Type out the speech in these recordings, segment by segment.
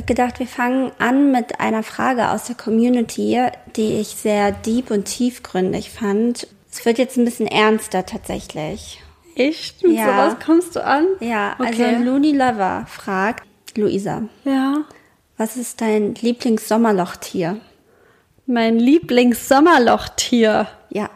habe gedacht, wir fangen an mit einer Frage aus der Community, die ich sehr deep und tiefgründig fand. Es wird jetzt ein bisschen ernster tatsächlich. Echt? Mit Ja. sowas kommst du an? Ja, also Okay. Looney Lover fragt, Luisa, Ja. was ist dein Lieblings-Sommerlochtier? Mein Lieblings-Sommerlochtier. Ja,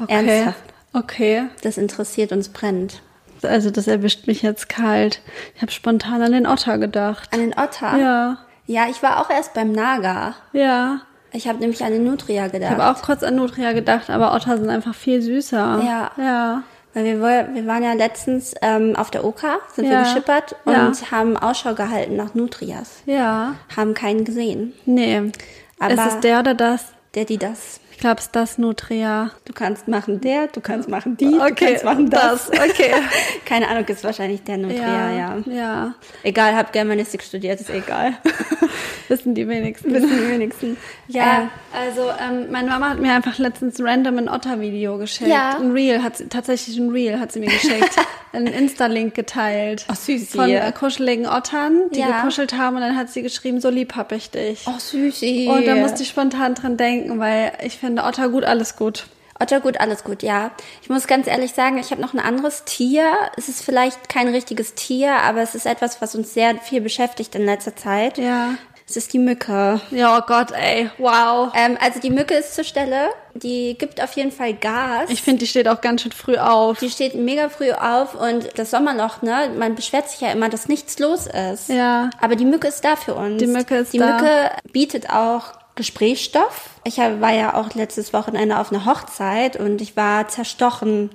Okay. ernsthaft. Okay. Das interessiert uns brennend. Also das erwischt mich jetzt kalt. Ich habe spontan an den Otter gedacht. An den Otter? Ja. Ja, ich war auch erst beim Naga. Ja. Ich habe nämlich an den Nutria Ich gedacht. habe auch kurz an Nutria gedacht, aber Otter sind einfach viel süßer. Ja. Ja. Weil wir, wir waren ja letztens ähm, auf der Oka, sind wir Ja. geschippert und Ja. haben Ausschau gehalten nach Nutrias. Ja. Haben keinen gesehen. Nee. Aber- ist es der oder das? Der, die, das. Ich glaube, es ist das Nutria. Du kannst machen der, du kannst machen die, du Okay, kannst machen das. das, okay. Keine Ahnung, ist wahrscheinlich der Nutria, ja. Ja. Egal, hab Germanistik studiert, ist egal. Wissen die wenigsten. Wissen die wenigsten. Ja, also ähm, meine Mama hat mir einfach letztens random ein Otter-Video geschickt. Ja. Ein Reel, hat sie, tatsächlich ein Reel hat sie mir geschickt. einen Insta-Link geteilt. Ach, süßi. Von äh, kuscheligen Ottern, die Ja. gekuschelt haben und dann hat sie geschrieben, so lieb hab ich dich. Oh, süßi. Und da musste ich spontan dran denken, weil ich finde, Otter gut, alles gut. Otter gut, alles gut, ja. Ich muss ganz ehrlich sagen, ich habe noch ein anderes Tier. Es ist vielleicht kein richtiges Tier, aber es ist etwas, was uns sehr viel beschäftigt in letzter Zeit. Ja. Es ist die Mücke. Ja, oh Gott, ey, wow. Ähm, also die Mücke ist zur Stelle. Die gibt auf jeden Fall Gas. Ich finde, die steht auch ganz schön früh auf. die steht mega früh auf und das Sommerloch, ne? Man beschwert sich ja immer, dass nichts los ist. Ja. Aber die Mücke ist da für uns. Die Mücke ist Die da. Mücke bietet auch Gesprächsstoff. Ich war ja auch letztes Wochenende auf einer Hochzeit und ich war zerstochen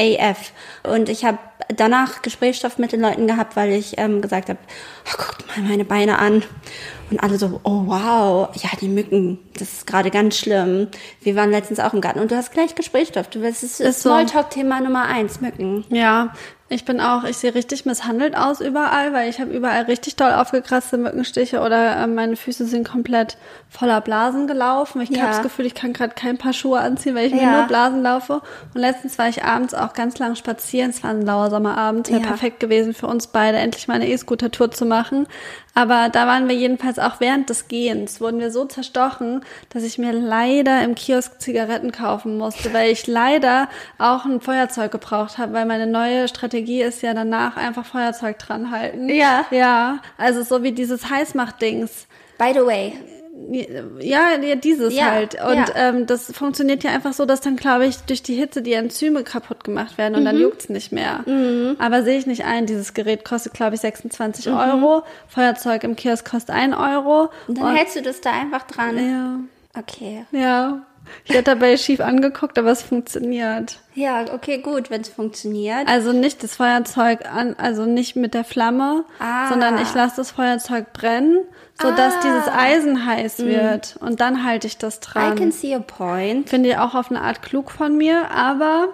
AF. Und ich habe danach Gesprächsstoff mit den Leuten gehabt, weil ich ähm, gesagt habe, oh, guckt mal meine Beine an. Und alle so, oh wow, ja, die Mücken, das ist gerade ganz schlimm. Wir waren letztens auch im Garten und du hast gleich Gesprächsstoff. Du wirst, es ist. Smalltalk-Thema Nummer eins, Mücken. Ja, ich bin auch, ich sehe richtig misshandelt aus überall, weil ich habe überall richtig doll aufgekratzte Mückenstiche oder äh, meine Füße sind komplett voller Blasen gelaufen. Ich Ja. habe das Gefühl, ich kann gerade kein Paar Schuhe anziehen, weil ich mir Ja. nur Blasen laufe. Und letztens war ich abends auch ganz lang spazieren. Es war ein lauer Sommerabend, wäre Ja. perfekt gewesen für uns beide, endlich mal eine E-Scooter-Tour zu machen. Aber da waren wir jedenfalls auch während des Gehens, wurden wir so zerstochen, dass ich mir leider im Kiosk Zigaretten kaufen musste, weil ich leider auch ein Feuerzeug gebraucht habe, weil meine neue Strategie ist ja danach einfach Feuerzeug dran halten. Ja. Ja, also so wie dieses Heißmacht-Dings. By the way, Ja, ja, dieses Ja, halt. Und ja. ähm, das funktioniert ja einfach so, dass dann, glaube ich, durch die Hitze die Enzyme kaputt gemacht werden und Mhm. dann juckt's nicht mehr. Aber sehe ich nicht ein. Dieses Gerät kostet, glaube ich, 26 Mhm. Euro. Feuerzeug im Kiosk kostet 1 Euro. und dann hältst du das da einfach dran. ja, Okay. ja. Ich werde dabei schief angeguckt, aber es funktioniert. Ja, okay, gut, wenn es funktioniert. Also nicht das Feuerzeug an, also nicht mit der Flamme, Ah. sondern ich lasse das Feuerzeug brennen, sodass Ah. dieses Eisen heiß wird. Und dann halte ich das I dran. can see a point. Finde ich auch auf eine Art klug von mir, aber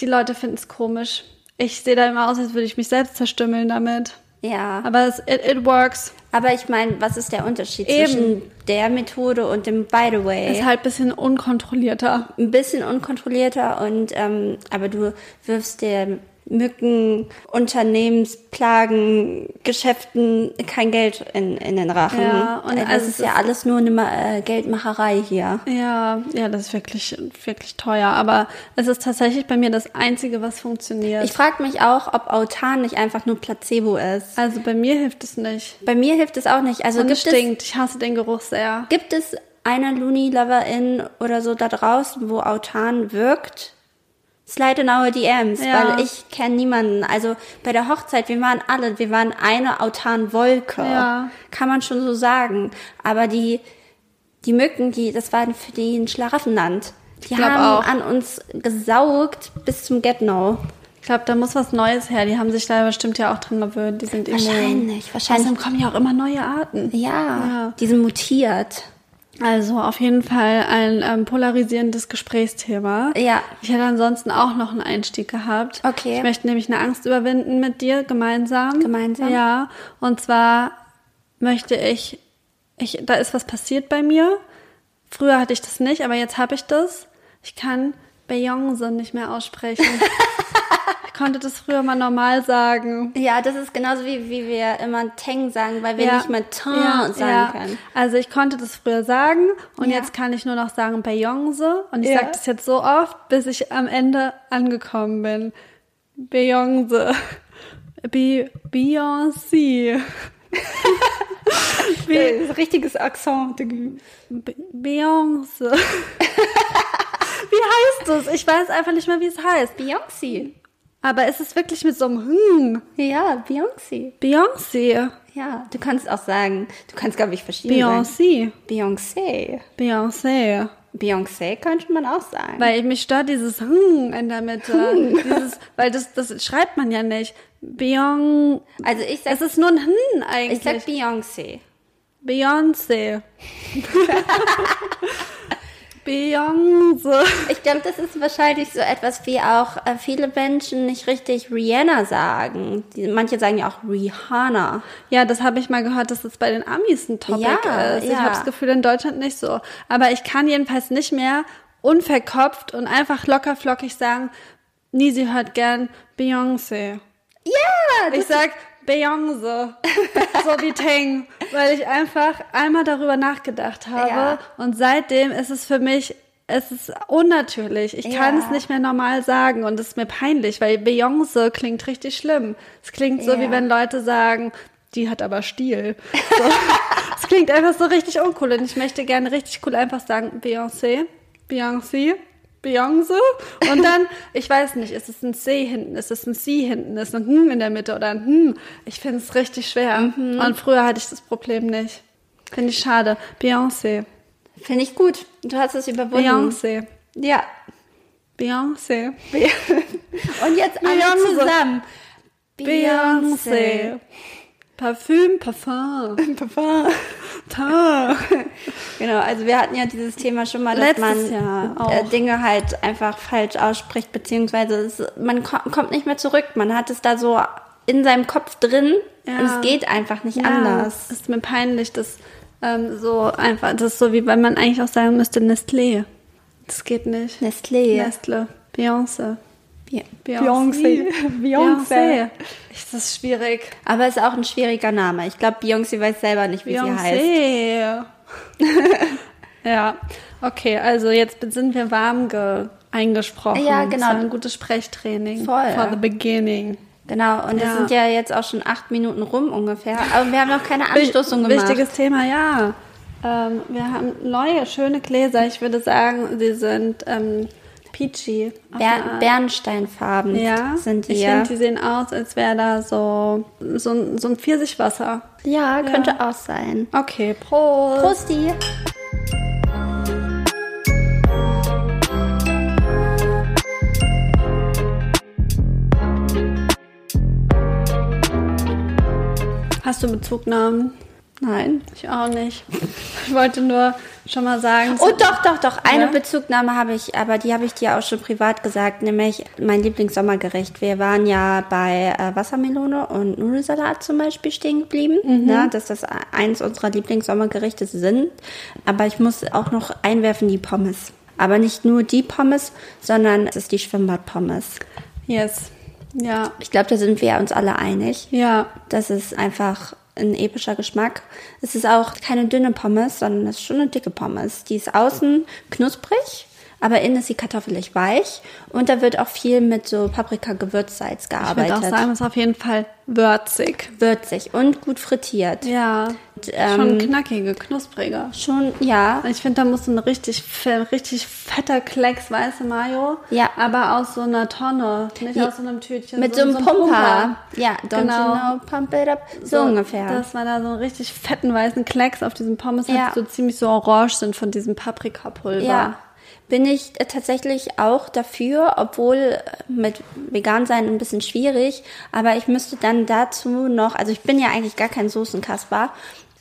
die Leute finden es komisch. Ich sehe da immer aus, als würde ich mich selbst zerstümmeln damit. Ja. Aber es, it, it works. Aber ich meine, was ist der Unterschied Eben. zwischen der Methode und dem By the way? Ist halt ein bisschen unkontrollierter. ein bisschen unkontrollierter und ähm, aber du wirfst der Mücken, Unternehmensplagen, Geschäften kein Geld in, in den Rachen. Ja, und Äh, das also ist es ja alles nur eine äh, Geldmacherei hier. Ja, ja, das ist wirklich, wirklich teuer. Aber es ist tatsächlich bei mir das Einzige, was funktioniert. Ich frage mich auch, ob Autan nicht einfach nur Placebo ist. also bei mir hilft es nicht. Bei mir hilft es auch nicht. Also Und gibt es es, stinkt. Ich hasse den Geruch sehr. gibt es eine Looney-Loverin oder so da draußen, wo Autan wirkt? Slide in our DMs, Ja. weil ich kenne niemanden. Also bei der Hochzeit, wir waren alle, wir waren eine Autan-Wolke. Ja. Kann man schon so sagen. Aber die, die Mücken, die, das waren für die ein Schlaraffenland. Die haben auch. an uns gesaugt bis zum Get-No. Ich glaube, da muss was Neues her. Die haben sich da bestimmt ja auch drin gewöhnt. Die sind immun. Wahrscheinlich, wahrscheinlich. Außerdem kommen ja auch immer neue Arten. Ja, Ja. die sind mutiert. Also auf jeden Fall ein ähm, polarisierendes Gesprächsthema. Ja. Ich hätte ansonsten auch noch einen Einstieg gehabt. Okay. Ich möchte nämlich eine Angst überwinden mit dir gemeinsam. Gemeinsam? Ja. Und zwar möchte ich, ich, da ist was passiert bei mir. Früher hatte ich das nicht, aber jetzt habe ich das. Ich kann Beyoncé nicht mehr aussprechen. Ich konnte das früher mal normal sagen. Ja, das ist genauso wie, wie wir immer Teng sagen, weil wir nicht mehr Tang sagen können. Also ich konnte das früher sagen und Ja. jetzt kann ich nur noch sagen Beyoncé und ich Ja. sage das jetzt so oft, bis ich am Ende angekommen bin. Beyoncé. Be Beyoncé. Äh, richtiges Akzent. Be Beyoncé. wie heißt es? Ich weiß einfach nicht mehr, wie es heißt. Beyoncé. Aber es ist wirklich mit so einem Hm. Ja, Beyoncé. Beyoncé. Ja, du kannst auch sagen, du kannst, glaube ich, verschiedene sagen. Beyoncé. Beyoncé. Beyoncé. Beyoncé könnte man auch sagen. Weil mich stört dieses Hm in der Mitte. Dieses, weil das, das schreibt man ja nicht. Beyoncé. also ich sag, Es ist nur ein Hm ich eigentlich. sag Beyoncé. Beyoncé. Beyoncé. Ich glaube, das ist wahrscheinlich so etwas wie auch äh, viele Menschen nicht richtig Rihanna sagen. Die, manche sagen ja auch Rihanna. Ja, das habe ich mal gehört, dass das bei den Amis ein Topic Ja, ist. Ich ja. habe das Gefühl, in Deutschland nicht so. Aber ich kann jedenfalls nicht mehr unverkopft und einfach locker flockig sagen, Nisi hört gern Beyoncé. Ja, Ich sag Beyoncé, so wie Tang, weil ich einfach einmal darüber nachgedacht habe Ja. und seitdem ist es für mich, es ist unnatürlich. Ich kann Ja. es nicht mehr normal sagen und es ist mir peinlich, weil Beyoncé klingt richtig schlimm. Es klingt so, Ja. wie wenn Leute sagen, die hat aber Stil. So. es klingt einfach so richtig uncool und ich möchte gerne richtig cool einfach sagen Beyoncé, Beyoncé. Beyoncé und dann, ich weiß nicht, ist es ein C hinten, ist es ein C hinten, ist ein Hm in der Mitte oder ein Hm. Ich finde es richtig schwer. Und früher hatte ich das Problem nicht. Finde ich schade. Beyoncé. finde ich gut. Du hast es überwunden. Beyoncé. Ja. Beyoncé. Und jetzt alle Beyoncé. zusammen. Beyoncé. Parfüm, Parfum. Parfum. Ta. Genau, also wir hatten ja dieses Thema schon mal, dass Letztes man äh, Dinge halt einfach falsch ausspricht, beziehungsweise es, man ko kommt nicht mehr zurück. Man hat es da so in seinem Kopf drin Ja. und es geht einfach nicht Ja, anders. Ist mir peinlich, dass ähm, so einfach, das ist so wie wenn man eigentlich auch sagen müsste Nestlé. Das geht nicht. Nestlé. Nestle. Beyoncé. Be- Beyoncé. Beyoncé. Ist das schwierig? Aber es ist auch ein schwieriger Name. Ich glaube, Beyoncé weiß selber nicht, wie sie heißt. Beyoncé. ja, okay, also jetzt sind wir warm ge eingesprochen. Ja, genau. Das war ein gutes Sprechtraining. Voll. For the beginning. Genau, und Ja. sind ja jetzt auch schon acht Minuten rum ungefähr. Aber wir haben noch keine Anstoßung gemacht. Wichtiges Thema, ja. Ähm, wir haben neue, schöne Gläser. Ich würde sagen, sie sind ähm, peachy. Ber. Bernsteinfarben ja, sind die. ich ja. finde, die sehen aus, als wäre da so, so, ein- so ein Pfirsichwasser. ja, könnte auch sein. Okay, Prost. Prosti! Hast du Bezugnahmen? Nein. Ich auch nicht. Ich wollte nur schon mal sagen. Oh, doch, doch, doch. Eine Ja? Bezugnahme habe ich, aber die habe ich dir auch schon privat gesagt, nämlich mein Lieblingssommergericht. Wir waren ja bei äh, Wassermelone und Nudelsalat zum Beispiel stehen geblieben, Mhm. ne, dass das eins unserer Lieblingssommergerichte sind. Aber ich muss auch noch einwerfen die Pommes. Aber nicht nur die Pommes, sondern es ist die Schwimmbadpommes. Yes. Ja. Ich glaube, da sind wir uns alle einig. Ja. Das ist einfach ein epischer Geschmack. Es ist auch keine dünne Pommes, sondern es ist schon eine dicke Pommes. Die ist außen knusprig, aber innen ist sie kartoffelig weich. Und da wird auch viel mit so Paprika-Gewürzsalz Ich würde auch gearbeitet. sagen, es ist auf jeden Fall würzig. Würzig und gut frittiert. Ja. Und, ähm, Schon knackige, knusprige. Schon, ja. Ich finde, da muss so ein richtig, richtig fetter Klecks weiße Mayo. Ja. Aber aus so einer Tonne, nicht Ja. aus so einem Tütchen. Mit so einem Pumper. Ja, don't Genau. you know, pump it up. So, ungefähr. Dass man da so einen richtig fetten weißen Klecks auf diesen Pommes Ja. hat, die so ziemlich so orange sind von diesem Paprikapulver. Ja, bin ich äh, tatsächlich auch dafür, obwohl äh, mit vegan sein ein bisschen schwierig, aber ich müsste dann dazu noch, also ich bin ja eigentlich gar kein Soßenkasper,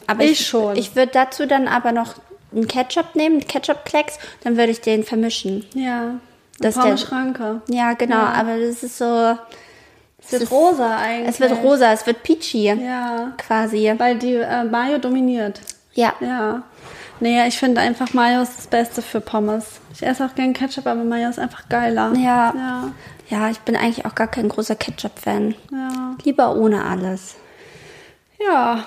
aber Ich schon. Ich würde dazu dann aber noch einen Ketchup nehmen, Ketchup-Klecks, dann würde ich den vermischen. Ja. Das ist Schranke. Ja, genau, aber das ist so, Es wird ist- rosa eigentlich. es wird rosa, es wird peachy. Ja. Quasi. Weil die äh, Mayo dominiert. Ja. Ja. Nee, ich finde einfach Mayo ist das Beste für Pommes. Ich esse auch gern Ketchup, aber Mayo ist einfach geiler. Ja. Ja. Ja, ich bin eigentlich auch gar kein großer Ketchup-Fan. Ja. Lieber ohne alles. Ja,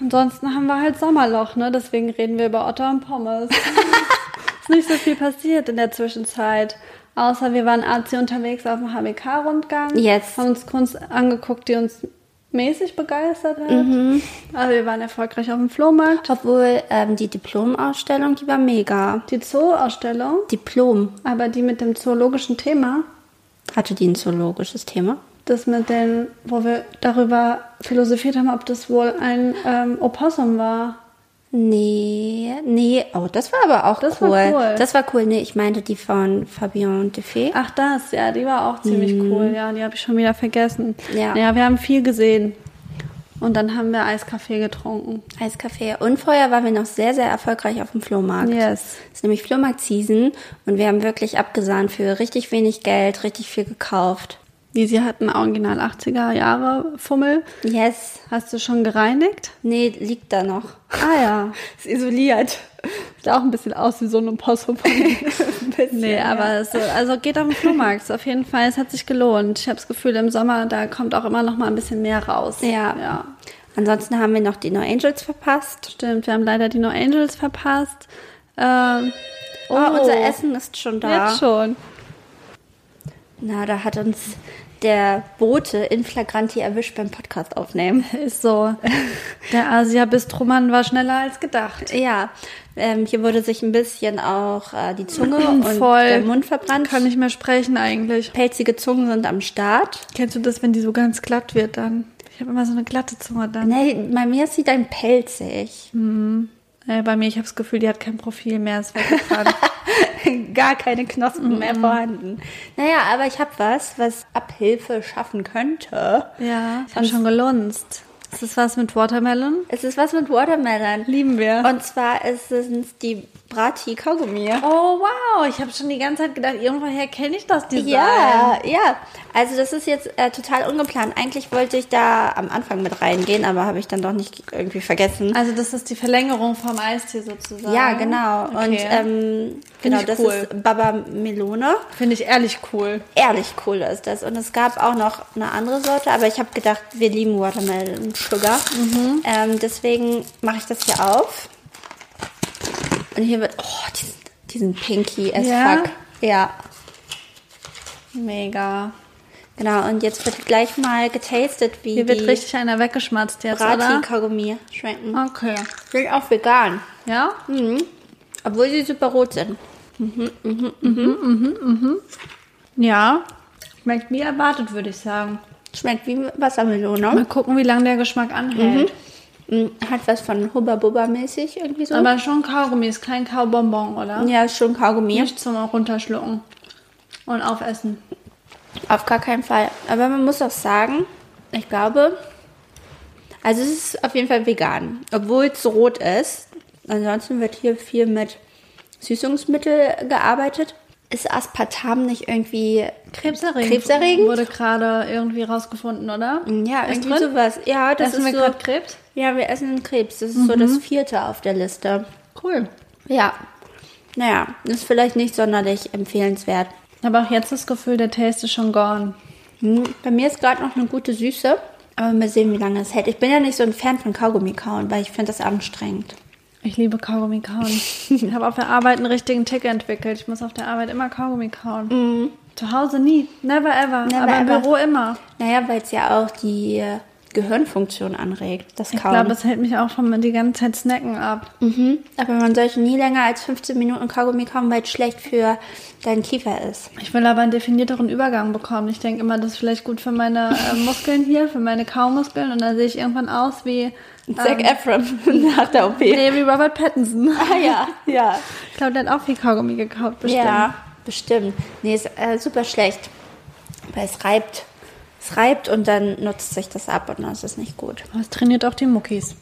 ansonsten haben wir halt Sommerloch, ne? Deswegen reden wir über Otter und Pommes. ist nicht so viel passiert in der Zwischenzeit. Außer wir waren Arzi unterwegs auf dem HBK-Rundgang. Yes. Haben uns Kunst angeguckt, die uns mäßig begeistert hat. Also wir waren erfolgreich auf dem Flohmarkt. Obwohl ähm, die Diplomausstellung, die war mega. Die Zoo-Ausstellung, Diplom. aber die mit dem zoologischen Thema, Hatte die ein zoologisches Thema? das mit den, wo wir darüber philosophiert haben, ob das wohl ein ähm, Opossum war. Nee, nee. Oh, das war aber auch Das war cool. cool. Das war cool. Nee, ich meinte die von Fabian Defay. Ach das, ja, die war auch ziemlich cool. Ja, die habe ich schon wieder vergessen. Ja. ja, wir haben viel gesehen. Und dann haben wir Eiskaffee getrunken. Eiskaffee. Und vorher waren wir noch sehr, sehr erfolgreich auf dem Flohmarkt. Yes. Es ist nämlich Flohmarkt-Season und wir haben wirklich abgesahnt für richtig wenig Geld, richtig viel gekauft. Die, sie hatten original 80er Jahre Fummel. Yes. Hast du schon gereinigt? Nee, liegt da noch. Ah ja. Ist isoliert. Sieht auch ein bisschen aus wie so ein Opossum. nee, aber es, also geht auf den Flohmarkt. Auf jeden Fall, es hat sich gelohnt. Ich habe das Gefühl, im Sommer, da kommt auch immer noch mal ein bisschen mehr raus. Ja. Ja. Ansonsten haben wir noch die No Angels verpasst. Stimmt, wir haben leider die No Angels verpasst. Ähm, Oh, unser Essen ist schon da. Jetzt schon. Na, da hat uns der Bote in Flagranti erwischt beim Podcast aufnehmen. Ist so. Der Asia-Bistromann war schneller als gedacht. Ja, ähm, hier wurde sich ein bisschen auch äh, die Zunge und Voll. der Mund verbrannt. Kann nicht mehr sprechen eigentlich. Pelzige Zungen sind am Start. Kennst du das, wenn die so ganz glatt wird dann? Ich habe immer so eine glatte Zunge dann. Nee, bei mir ist sie dann pelzig. Äh, bei mir, ich habe das Gefühl, die hat kein Profil mehr. Ist weggefahren. Gar keine Knospen mehr vorhanden. Naja, aber ich habe was, was Abhilfe schaffen könnte. ja, ich habe schon gelunzt. Ist das was mit Watermelon? Es ist was mit Watermelon. Lieben wir. Und zwar ist es die Brati Kaugummi. oh, wow. Ich habe schon die ganze Zeit gedacht, irgendwoher kenne ich das Design. Ja, ja. Also das ist jetzt äh, total ungeplant. Eigentlich wollte ich da am Anfang mit reingehen, aber habe ich dann doch nicht irgendwie vergessen. Also das ist die Verlängerung vom Eistee sozusagen. ja, genau. Okay. Und ähm, genau, das cool. ist Baba Melone. Finde ich ehrlich cool. Ehrlich cool ist das. Und es gab auch noch eine andere Sorte, aber ich habe gedacht, wir lieben Watermelon Sugar. Ähm, deswegen mache ich das hier auf. Und hier wird, oh, die sind, die sind pinky as Ja? fuck. Ja, Mega. genau. Und jetzt wird gleich mal getastet, wie Hier wird die richtig einer weggeschmatzt jetzt, oder? Brati-Kaugummi schmecken. Okay. Sind auch vegan. Ja? Obwohl sie super rot sind. Ja. Schmeckt wie erwartet, würde ich sagen. Schmeckt wie Wassermelone. Mal gucken, wie lange der Geschmack anhält. Mm, Hat was von Hubba Bubba mäßig irgendwie so. Aber schon Kaugummi, ist kein Kaubonbon, oder? ja, ist schon Kaugummi. Nicht zum Runterschlucken und aufessen. Auf gar keinen Fall. Aber man muss auch sagen, ich glaube, also es ist auf jeden Fall vegan. Obwohl es rot ist. Ansonsten wird hier viel mit Süßungsmittel gearbeitet. Ist Aspartam nicht irgendwie Krebserregend. Krebserregend? Wurde gerade irgendwie rausgefunden, oder? Ja, Ist irgendwie drin? sowas. Ja, das Essen ist wir so. gerade Krebs? Ja, wir essen Krebs. Das ist so das vierte auf der Liste. Cool. Ja. Naja, ist vielleicht nicht sonderlich empfehlenswert. Ich habe auch jetzt das Gefühl, der Taste ist schon gone. Hm, Bei mir ist gerade noch eine gute Süße. Aber mal sehen, wie lange es hält. Ich bin ja nicht so ein Fan von Kaugummi kauen, weil ich finde das anstrengend. Ich liebe Kaugummi kauen. ich habe auf der Arbeit einen richtigen Tick entwickelt. Ich muss auf der Arbeit immer Kaugummi kauen. Zu Hause nie. Never ever. Never Aber im ever. Büro immer. Naja, weil es ja auch die äh, Gehirnfunktion anregt, das Ich Kauen. glaube, es hält mich auch von die ganze Zeit snacken ab. mhm. Aber man sollte nie länger als 15 Minuten Kaugummi kauen, weil es schlecht für deinen Kiefer ist. Ich will aber einen definierteren Übergang bekommen. Ich denke immer, das ist vielleicht gut für meine äh, Muskeln hier, für meine Kaumuskeln. Und dann sehe ich irgendwann aus wie, Zac Efron nach der OP. nee, wie Robert Pattinson. Ah ja, ja. Ich glaube, der hat auch viel Kaugummi gekauft, bestimmt. Ja, bestimmt. Nee, ist äh, super schlecht. Weil es reibt. Es reibt und dann nutzt sich das ab und dann ist es nicht gut. Es trainiert auch die Muckis.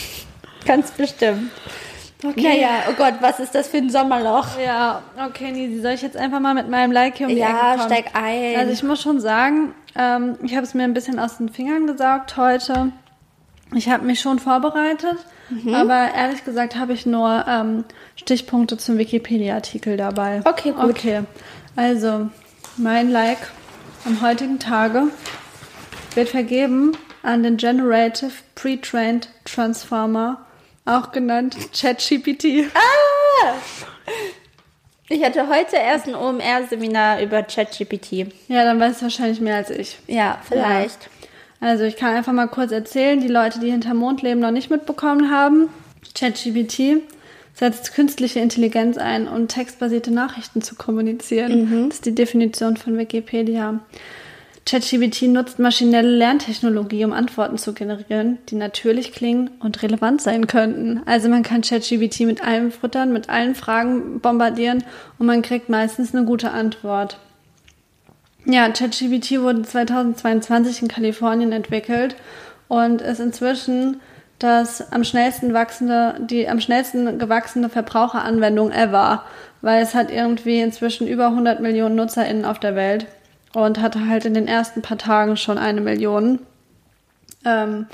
Ganz bestimmt. Okay. Naja, oh Gott, was ist das für ein Sommerloch? Ja, okay, Nisi, soll ich jetzt einfach mal mit meinem Like hier um die Ja, Ecke kommen? steig ein. Also ich muss schon sagen, ähm, ich habe es mir ein bisschen aus den Fingern gesaugt heute. Ich habe mich schon vorbereitet, Mhm. aber ehrlich gesagt habe ich nur ähm, Stichpunkte zum Wikipedia-Artikel dabei. Okay, gut. Okay, also mein Like am heutigen Tage wird vergeben an den Generative Pre-Trained Transformer, auch genannt ChatGPT. Ah! Ich hatte heute erst ein OMR-Seminar über ChatGPT. Ja, dann weißt du wahrscheinlich mehr als ich. Ja, vielleicht. Ja. Also ich kann einfach mal kurz erzählen, die Leute, die hinter Mond leben, noch nicht mitbekommen haben. ChatGPT setzt künstliche Intelligenz ein, um textbasierte Nachrichten zu kommunizieren. Mhm. Das ist die Definition von Wikipedia. ChatGPT nutzt maschinelle Lerntechnologie, um Antworten zu generieren, die natürlich klingen und relevant sein könnten. Also man kann ChatGPT mit allem füttern, mit allen Fragen bombardieren und man kriegt meistens eine gute Antwort. Ja, ChatGPT wurde 2022 in Kalifornien entwickelt und ist inzwischen das am schnellsten wachsende, die am schnellsten gewachsene Verbraucheranwendung ever, weil es hat irgendwie inzwischen über 100 Millionen NutzerInnen auf der Welt und hatte halt in den ersten paar Tagen schon eine Million. Ähm,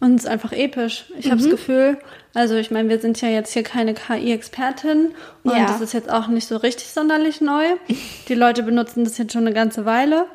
und es ist einfach episch. Ich mhm. habe das Gefühl, also ich meine, wir sind ja jetzt hier keine KI-Expertin und ja. das ist jetzt auch nicht so richtig sonderlich neu. Die Leute benutzen das jetzt schon eine ganze Weile.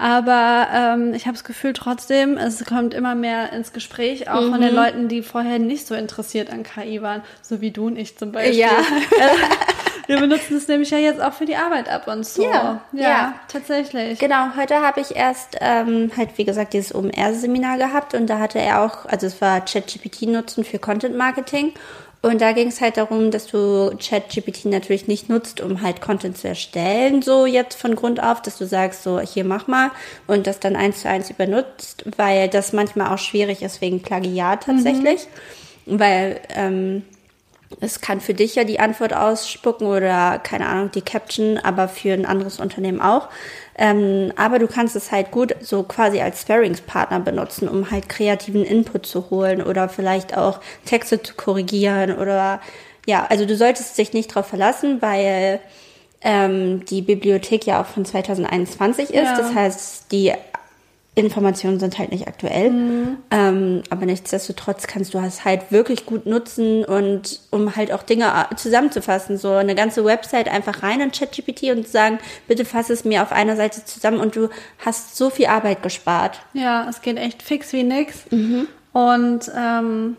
Aber ähm, ich habe das Gefühl trotzdem, es kommt immer mehr ins Gespräch, auch mhm. von den mhm. Leuten, die vorher nicht so interessiert an KI waren, so wie du und ich zum Beispiel. Ja. Wir benutzen es nämlich ja jetzt auch für die Arbeit ab und zu. Ja, ja, ja. tatsächlich. Genau, heute habe ich erst ähm, halt, wie gesagt, dieses OMR-Seminar gehabt und da hatte er auch, also es war ChatGPT nutzen für Content Marketing. Und da ging es halt darum, dass du ChatGPT natürlich nicht nutzt, um halt Content zu erstellen, so jetzt von Grund auf, dass du sagst, so hier mach mal und das dann eins zu eins übernutzt, weil das manchmal auch schwierig ist wegen Plagiat tatsächlich. Mhm. Weil ähm, es kann für dich ja die Antwort ausspucken oder keine Ahnung, die Caption, aber für ein anderes Unternehmen auch. Ähm, aber du kannst es halt gut so quasi als Sparringspartner benutzen, um halt kreativen Input zu holen oder vielleicht auch Texte zu korrigieren oder ja, also du solltest dich nicht darauf verlassen, weil ähm, die Bibliothek ja auch von 2021 ist. Ja. Das heißt, die Informationen sind halt nicht aktuell. Mhm. Ähm, aber nichtsdestotrotz kannst du es halt wirklich gut nutzen und um halt auch Dinge äh, zusammenzufassen. So eine ganze Website einfach rein in ChatGPT und sagen, bitte fass es mir auf einer Seite zusammen und du hast so viel Arbeit gespart. Ja, es geht echt fix wie nix. Mhm. Und ähm,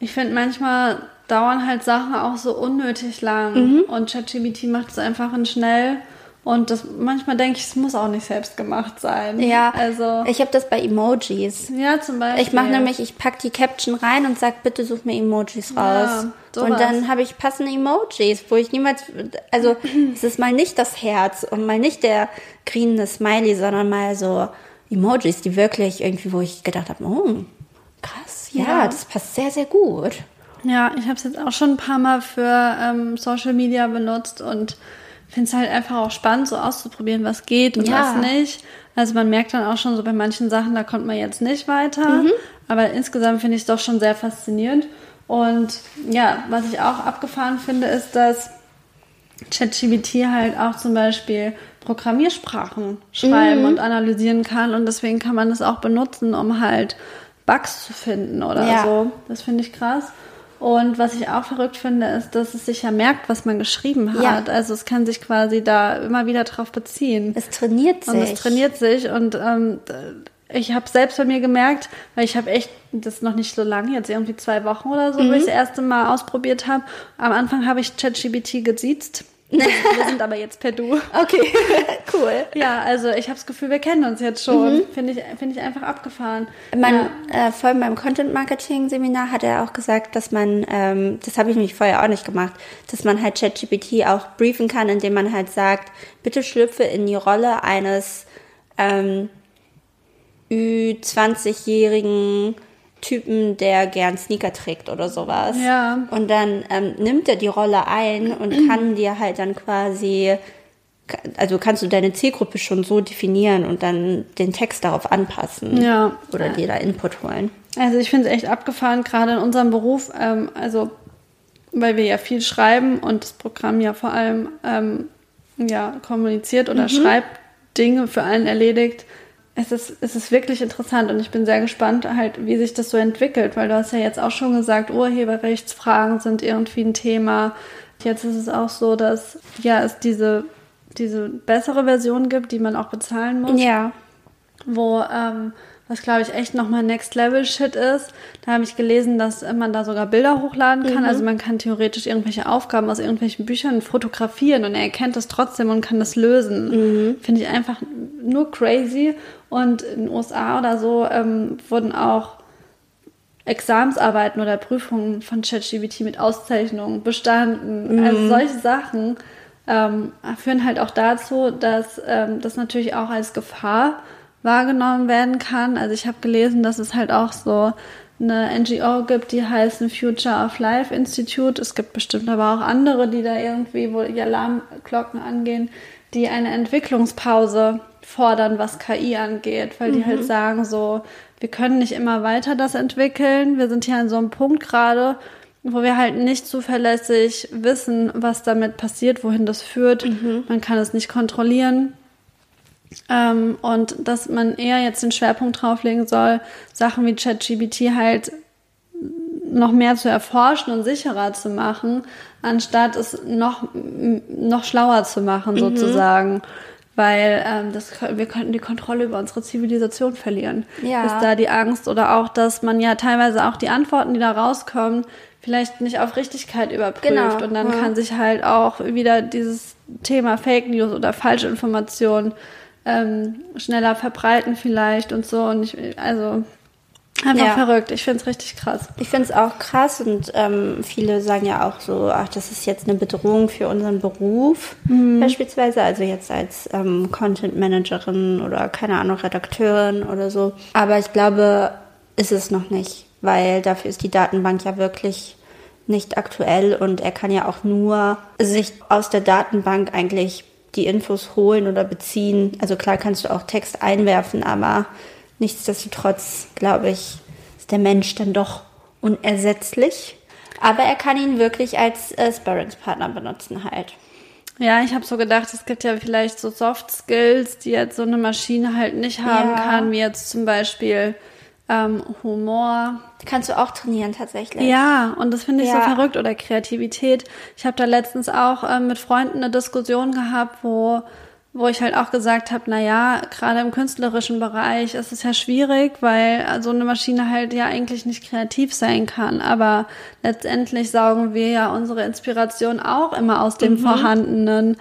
ich finde manchmal dauern halt Sachen auch so unnötig lang. Mhm. Und ChatGPT macht es einfach in schnell und das, manchmal denke ich, es muss auch nicht selbst gemacht sein. Ja, also ich habe das bei Emojis. Ja, zum Beispiel. Ich mache nämlich, ich pack die Caption rein und sag, bitte such mir Emojis raus. Ja, sowas. und dann habe ich passende Emojis, wo ich niemals, also es ist mal nicht das Herz und mal nicht der grinende Smiley, sondern mal so Emojis, die wirklich irgendwie, wo ich gedacht habe, oh, krass, ja, ja, das passt sehr, sehr gut. Ja, ich habe es jetzt auch schon ein paar Mal für ähm, Social Media benutzt und finde es halt einfach auch spannend, so auszuprobieren, was geht und ja. was nicht. Also man merkt dann auch schon so bei manchen Sachen, da kommt man jetzt nicht weiter. Mhm. Aber insgesamt finde ich es doch schon sehr faszinierend. Und ja, was ich auch abgefahren finde, ist, dass ChatGPT halt auch zum Beispiel Programmiersprachen schreiben mhm. und analysieren kann. Und deswegen kann man das auch benutzen, um halt Bugs zu finden oder ja. so. Das finde ich krass. Und was ich auch verrückt finde, ist, dass es sich ja merkt, was man geschrieben hat. Ja. Also es kann sich quasi da immer wieder drauf beziehen. Es trainiert sich. Und es trainiert sich. Und ähm, ich habe selbst bei mir gemerkt, weil ich habe echt, das noch nicht so lange, jetzt irgendwie zwei Wochen oder so, mhm. wo ich das erste Mal ausprobiert habe. Am Anfang habe ich ChatGBT gesiezt wir sind aber jetzt per Du. Okay, cool. Ja, also ich habe das Gefühl, wir kennen uns jetzt schon. Mhm. Finde ich, find ich einfach abgefahren. Man, ja. äh, vor allem beim Content Marketing Seminar hat er auch gesagt, dass man, ähm, das habe ich mich vorher auch nicht gemacht, dass man halt ChatGPT auch briefen kann, indem man halt sagt, bitte schlüpfe in die Rolle eines ähm, Ü20-jährigen Typen, der gern Sneaker trägt oder sowas. Ja. Und dann ähm, nimmt er die Rolle ein und kann dir halt dann quasi, also kannst du deine Zielgruppe schon so definieren und dann den Text darauf anpassen. Ja. Oder dir da Input holen. Also ich finde es echt abgefahren, gerade in unserem Beruf, ähm, also weil wir ja viel schreiben und das Programm ja vor allem ähm, ja, kommuniziert oder mhm. schreibt, Dinge für einen erledigt es ist, es ist wirklich interessant und ich bin sehr gespannt, halt, wie sich das so entwickelt, weil du hast ja jetzt auch schon gesagt, Urheberrechtsfragen sind irgendwie ein Thema. Jetzt ist es auch so, dass ja es diese diese bessere Version gibt, die man auch bezahlen muss. Ja. Wo, ähm, was glaube ich echt nochmal Next Level Shit ist. Da habe ich gelesen, dass man da sogar Bilder hochladen kann. Also man kann theoretisch irgendwelche Aufgaben aus irgendwelchen Büchern fotografieren und er erkennt das trotzdem und kann das lösen. Finde ich einfach nur crazy. Und in den USA oder so ähm, wurden auch Examsarbeiten oder Prüfungen von ChatGPT mit Auszeichnungen bestanden. Also solche Sachen ähm, führen halt auch dazu, dass ähm, das natürlich auch als Gefahr wahrgenommen werden kann. Also ich habe gelesen, dass es halt auch so eine NGO gibt, die heißt ein Future of Life Institute. Es gibt bestimmt aber auch andere, die da irgendwie, wo die Alarmglocken angehen, die eine Entwicklungspause fordern, was KI angeht, weil die halt sagen so, wir können nicht immer weiter das entwickeln. Wir sind hier an so einem Punkt gerade, wo wir halt nicht zuverlässig wissen, was damit passiert, wohin das führt. Man kann es nicht kontrollieren. Ähm, und dass man eher jetzt den Schwerpunkt drauflegen soll, Sachen wie ChatGPT halt noch mehr zu erforschen und sicherer zu machen, anstatt es noch, noch schlauer zu machen, sozusagen. Weil ähm, das, wir könnten die Kontrolle über unsere Zivilisation verlieren. Ja. Ist da die Angst oder auch, dass man ja teilweise auch die Antworten, die da rauskommen, vielleicht nicht auf Richtigkeit überprüft. Genau, Und dann ja. kann sich halt auch wieder dieses Thema Fake News oder Falschinformation ähm, schneller verbreiten vielleicht und so. Und ich, also einfach Ja. verrückt. Ich finde es richtig krass. Ich finde es auch krass und ähm, viele sagen ja auch so, ach, das ist jetzt eine Bedrohung für unseren Beruf beispielsweise, also jetzt als ähm, Content Managerin oder keine Ahnung, Redakteurin oder so. Aber ich glaube, ist es noch nicht, weil dafür ist die Datenbank ja wirklich nicht aktuell und er kann ja auch nur sich aus der Datenbank eigentlich die Infos holen oder beziehen. Also klar kannst du auch Text einwerfen, aber nichtsdestotrotz, glaube ich, ist der Mensch dann doch unersetzlich. Aber er kann ihn wirklich als äh, Sparringspartner benutzen halt. Ja, ich habe so gedacht, es gibt ja vielleicht so Soft Skills, die jetzt so eine Maschine halt nicht haben Ja. kann, wie jetzt zum Beispiel ähm, Humor. Kannst du auch trainieren tatsächlich. Ja, und das finde ich Ja. so verrückt. Oder Kreativität. Ich habe da letztens auch ähm, mit Freunden eine Diskussion gehabt, wo, wo ich halt auch gesagt habe, na ja, gerade im künstlerischen Bereich ist es ja schwierig, weil so eine Maschine halt ja eigentlich nicht kreativ sein kann. Aber letztendlich saugen wir ja unsere Inspiration auch immer aus dem Vorhandenen,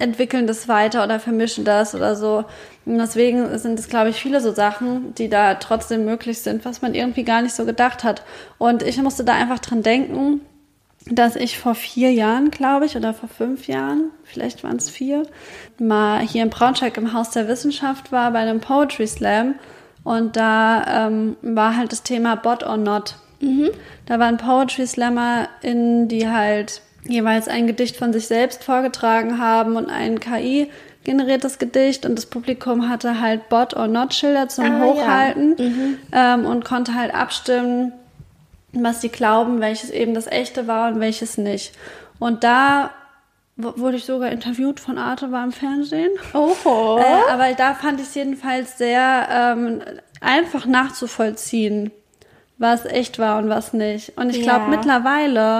entwickeln das weiter oder vermischen das oder so. Und deswegen sind es, glaube ich, viele so Sachen, die da trotzdem möglich sind, was man irgendwie gar nicht so gedacht hat. Und ich musste da einfach dran denken, dass ich vor vier Jahren, glaube ich, oder vor fünf Jahren, vielleicht waren es vier, mal hier in Braunschweig im Haus der Wissenschaft war bei einem Poetry Slam. Und da ähm, war halt das Thema Bot or Not. Da waren Poetry Slammer, in die halt jeweils ein Gedicht von sich selbst vorgetragen haben und ein KI generiertes Gedicht und das Publikum hatte halt Bot or Not Schilder zum Ah, ja. Hochhalten ähm, und konnte halt abstimmen, was sie glauben, welches eben das echte war und welches nicht. Und da wurde ich sogar interviewt von Arte war im Fernsehen. Oho. Äh, aber da fand ich es jedenfalls sehr ähm, einfach nachzuvollziehen, was echt war und was nicht. Und ich glaube Ja.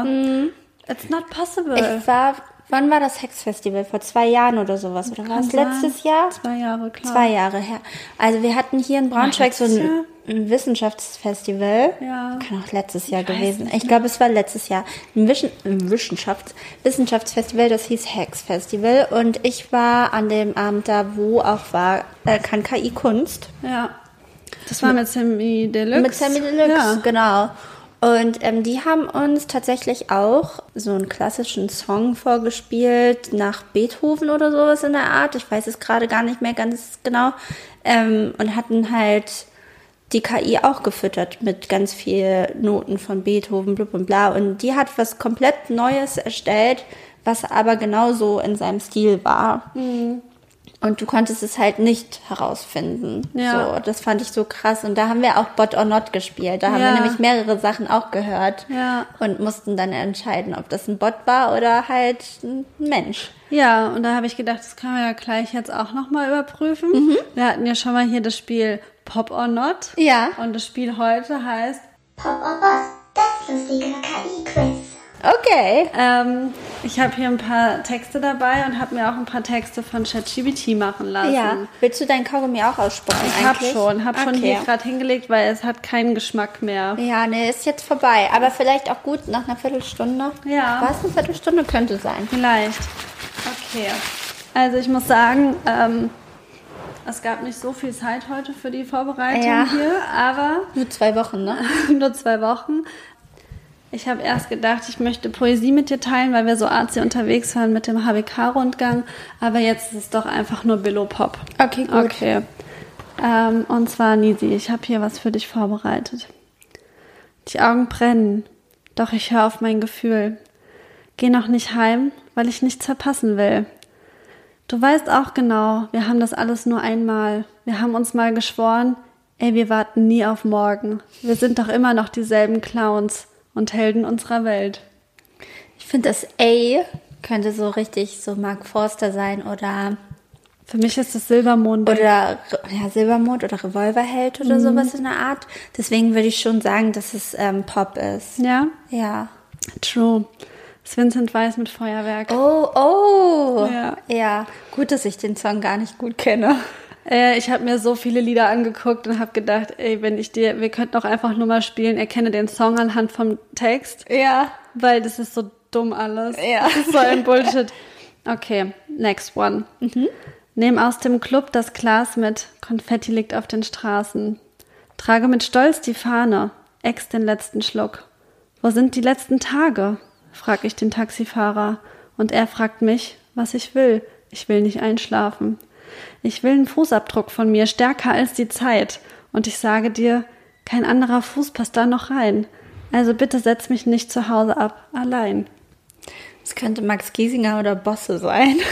Mhm. It's not possible. Ich war, wann war das Hex-Festival? Vor zwei Jahren oder sowas? Oder war es sein. letztes Jahr? Zwei Jahre, klar. Zwei Jahre her. Also wir hatten hier in Braunschweig so ein, ein Wissenschaftsfestival. Ja. Kann auch letztes Jahr Ich gewesen. Ich glaube, es war letztes Jahr. Ein, Wischen, Wissenschafts Wissenschaftsfestival, das hieß Hex Festival. Und ich war an dem Abend da, wo auch war, äh, kann KI Kunst. Ja. Das war mit Sammy Deluxe. Mit Sammy Deluxe, Ja. genau. Und ähm, die haben uns tatsächlich auch so einen klassischen Song vorgespielt nach Beethoven oder sowas in der Art. Ich weiß es gerade gar nicht mehr ganz genau. Ähm, und hatten halt die KI auch gefüttert mit ganz viel Noten von Beethoven, blub und bla. Und die hat was komplett Neues erstellt, was aber genauso in seinem Stil war. Und du konntest es halt nicht herausfinden. Ja. So, das fand ich so krass. Und da haben wir auch Bot or Not gespielt. Da haben Ja. wir nämlich mehrere Sachen auch gehört. Ja. Und mussten dann entscheiden, ob das ein Bot war oder halt ein Mensch. Ja, und da habe ich gedacht, das können wir ja gleich jetzt auch nochmal überprüfen. Mhm. Wir hatten ja schon mal hier das Spiel Pop or Not. Ja. Und das Spiel heute heißt Pop or was? Das lustige KI-Quiz. Okay. Ähm, Ich habe hier ein paar Texte dabei und habe mir auch ein paar Texte von ChatGPT machen lassen. Ja. Willst du dein Kaugummi auch ausspucken Ich habe schon, habe schon Okay. hier gerade hingelegt, weil es hat keinen Geschmack mehr. Ja, nee, ist jetzt vorbei. Aber vielleicht auch gut nach einer Viertelstunde. Ja. Was? Eine Viertelstunde könnte sein. Vielleicht. Okay. Also ich muss sagen, ähm, es gab nicht so viel Zeit heute für die Vorbereitung Ja. hier, aber Nur zwei Wochen, ne? nur zwei Wochen. Ich habe erst gedacht, ich möchte Poesie mit dir teilen, weil wir so artsy unterwegs waren mit dem HBK-Rundgang. Aber jetzt ist es doch einfach nur Billo-Pop. Okay, gut. Okay. Ähm, und zwar, Nisi, ich habe hier was für dich vorbereitet. Die Augen brennen, doch ich höre auf mein Gefühl. Geh noch nicht heim, weil ich nichts verpassen will. Du weißt auch genau, wir haben das alles nur einmal. Wir haben uns mal geschworen, ey, wir warten nie auf morgen. Wir sind doch immer noch dieselben Clowns und Helden unserer Welt. Ich finde, das A könnte so richtig so Mark Forster sein oder, Für mich ist das Silbermond. oder ja, Silbermond oder Revolverheld oder sowas in der Art. Deswegen würde ich schon sagen, dass es ähm, Pop ist. ja, Ja. true. Das Vincent Weiss mit Feuerwerk. Oh, oh. Ja. Ja. Gut, dass ich den Song gar nicht gut kenne. Äh, ich habe mir so viele Lieder angeguckt und habe gedacht, ey, wenn ich dir, wir könnten auch einfach nur mal spielen, erkenne den Song anhand vom Text, Ja. weil das ist so dumm alles. Ja. Das ist so ein Bullshit. Okay, next one. Nehm aus dem Club das Glas mit, Konfetti liegt auf den Straßen. Trage mit Stolz die Fahne, ex den letzten Schluck. Wo sind die letzten Tage? frag ich den Taxifahrer. Und er fragt mich, was ich will. Ich will nicht einschlafen. Ich will einen Fußabdruck von mir, stärker als die Zeit. Und ich sage dir, kein anderer Fuß passt da noch rein. Also bitte setz mich nicht zu Hause ab, allein. Es könnte Max Giesinger oder Bosse sein.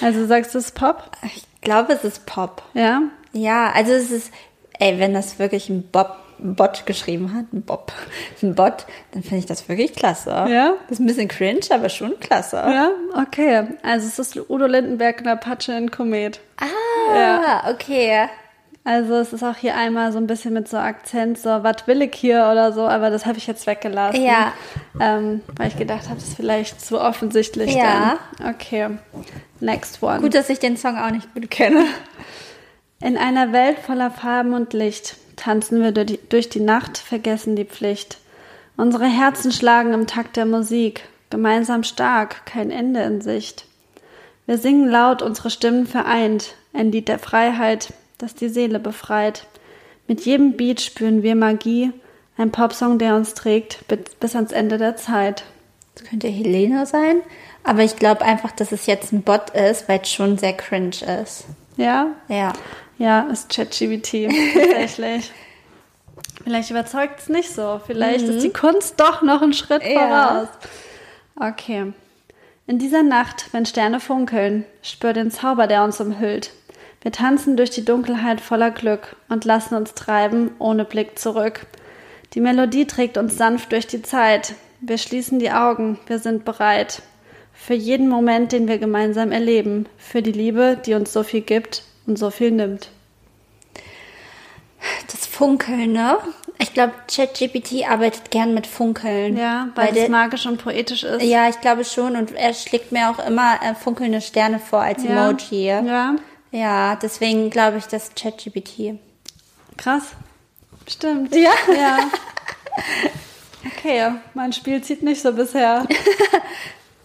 Also sagst du es Pop? Ich glaube, es ist Pop. Ja? Ja, also es ist, ey, wenn das wirklich ein Bob, Bot geschrieben hat, ein Bob, ein Bot, dann finde ich das wirklich klasse. Ja? Das ist ein bisschen cringe, aber schon klasse. Ja? Okay. Also es ist Udo Lindenberg in Apache in Komet. Ah, okay. Also es ist auch hier einmal so ein bisschen mit so Akzent, so, was will ich hier oder so, aber das habe ich jetzt weggelassen. Ja. Ähm, weil ich gedacht habe, das ist vielleicht zu offensichtlich. Ja. Dann. Okay. Next one. Gut, dass ich den Song auch nicht gut kenne. In einer Welt voller Farben und Licht tanzen wir durch die, Nacht, vergessen die Pflicht. Unsere Herzen schlagen im Takt der Musik, gemeinsam stark, kein Ende in Sicht. Wir singen laut, unsere Stimmen vereint, ein Lied der Freiheit, das die Seele befreit. Mit jedem Beat spüren wir Magie, ein Popsong, der uns trägt bis, bis ans Ende der Zeit. Das könnte Helene sein, aber ich glaube einfach, dass es jetzt ein Bot ist, weil es schon sehr cringe ist. Ja? Ja. Ja, ist ChatGPT tatsächlich. Vielleicht überzeugt es nicht so. Vielleicht ist die Kunst doch noch einen Schritt Mhm. Ja. voraus. Okay. In dieser Nacht, wenn Sterne funkeln, spür den Zauber, der uns umhüllt. Wir tanzen durch die Dunkelheit voller Glück und lassen uns treiben, ohne Blick zurück. Die Melodie trägt uns sanft durch die Zeit. Wir schließen die Augen, wir sind bereit. Für jeden Moment, den wir gemeinsam erleben. Für die Liebe, die uns so viel gibt und so viel nimmt. Das Funkeln, ne? Ich glaube, ChatGPT arbeitet gern mit Funkeln. Ja, weil, der, es magisch und poetisch ist. Ja, ich glaube schon. Und er schlägt mir auch immer äh, funkelnde Sterne vor als Ja. Emoji. Ja, Ja, deswegen glaube ich, dass ChatGPT. krass. Stimmt. Ja. Ja. Okay, mein Spiel zieht nicht so bisher.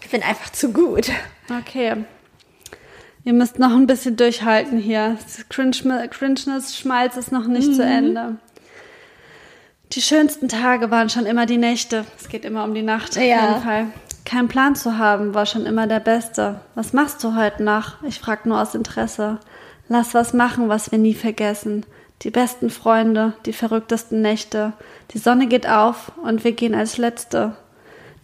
Ich bin einfach zu gut. Okay. Ihr müsst noch ein bisschen durchhalten hier. Das Cringe Cringeness-Schmalz ist noch nicht zu Ende. Die schönsten Tage waren schon immer die Nächte. Es geht immer um die Nacht, auf Ja. jeden Fall. Kein Plan zu haben war schon immer der Beste. Was machst du heute Nacht? Ich frag nur aus Interesse. Lass was machen, was wir nie vergessen. Die besten Freunde, die verrücktesten Nächte. Die Sonne geht auf und wir gehen als Letzte.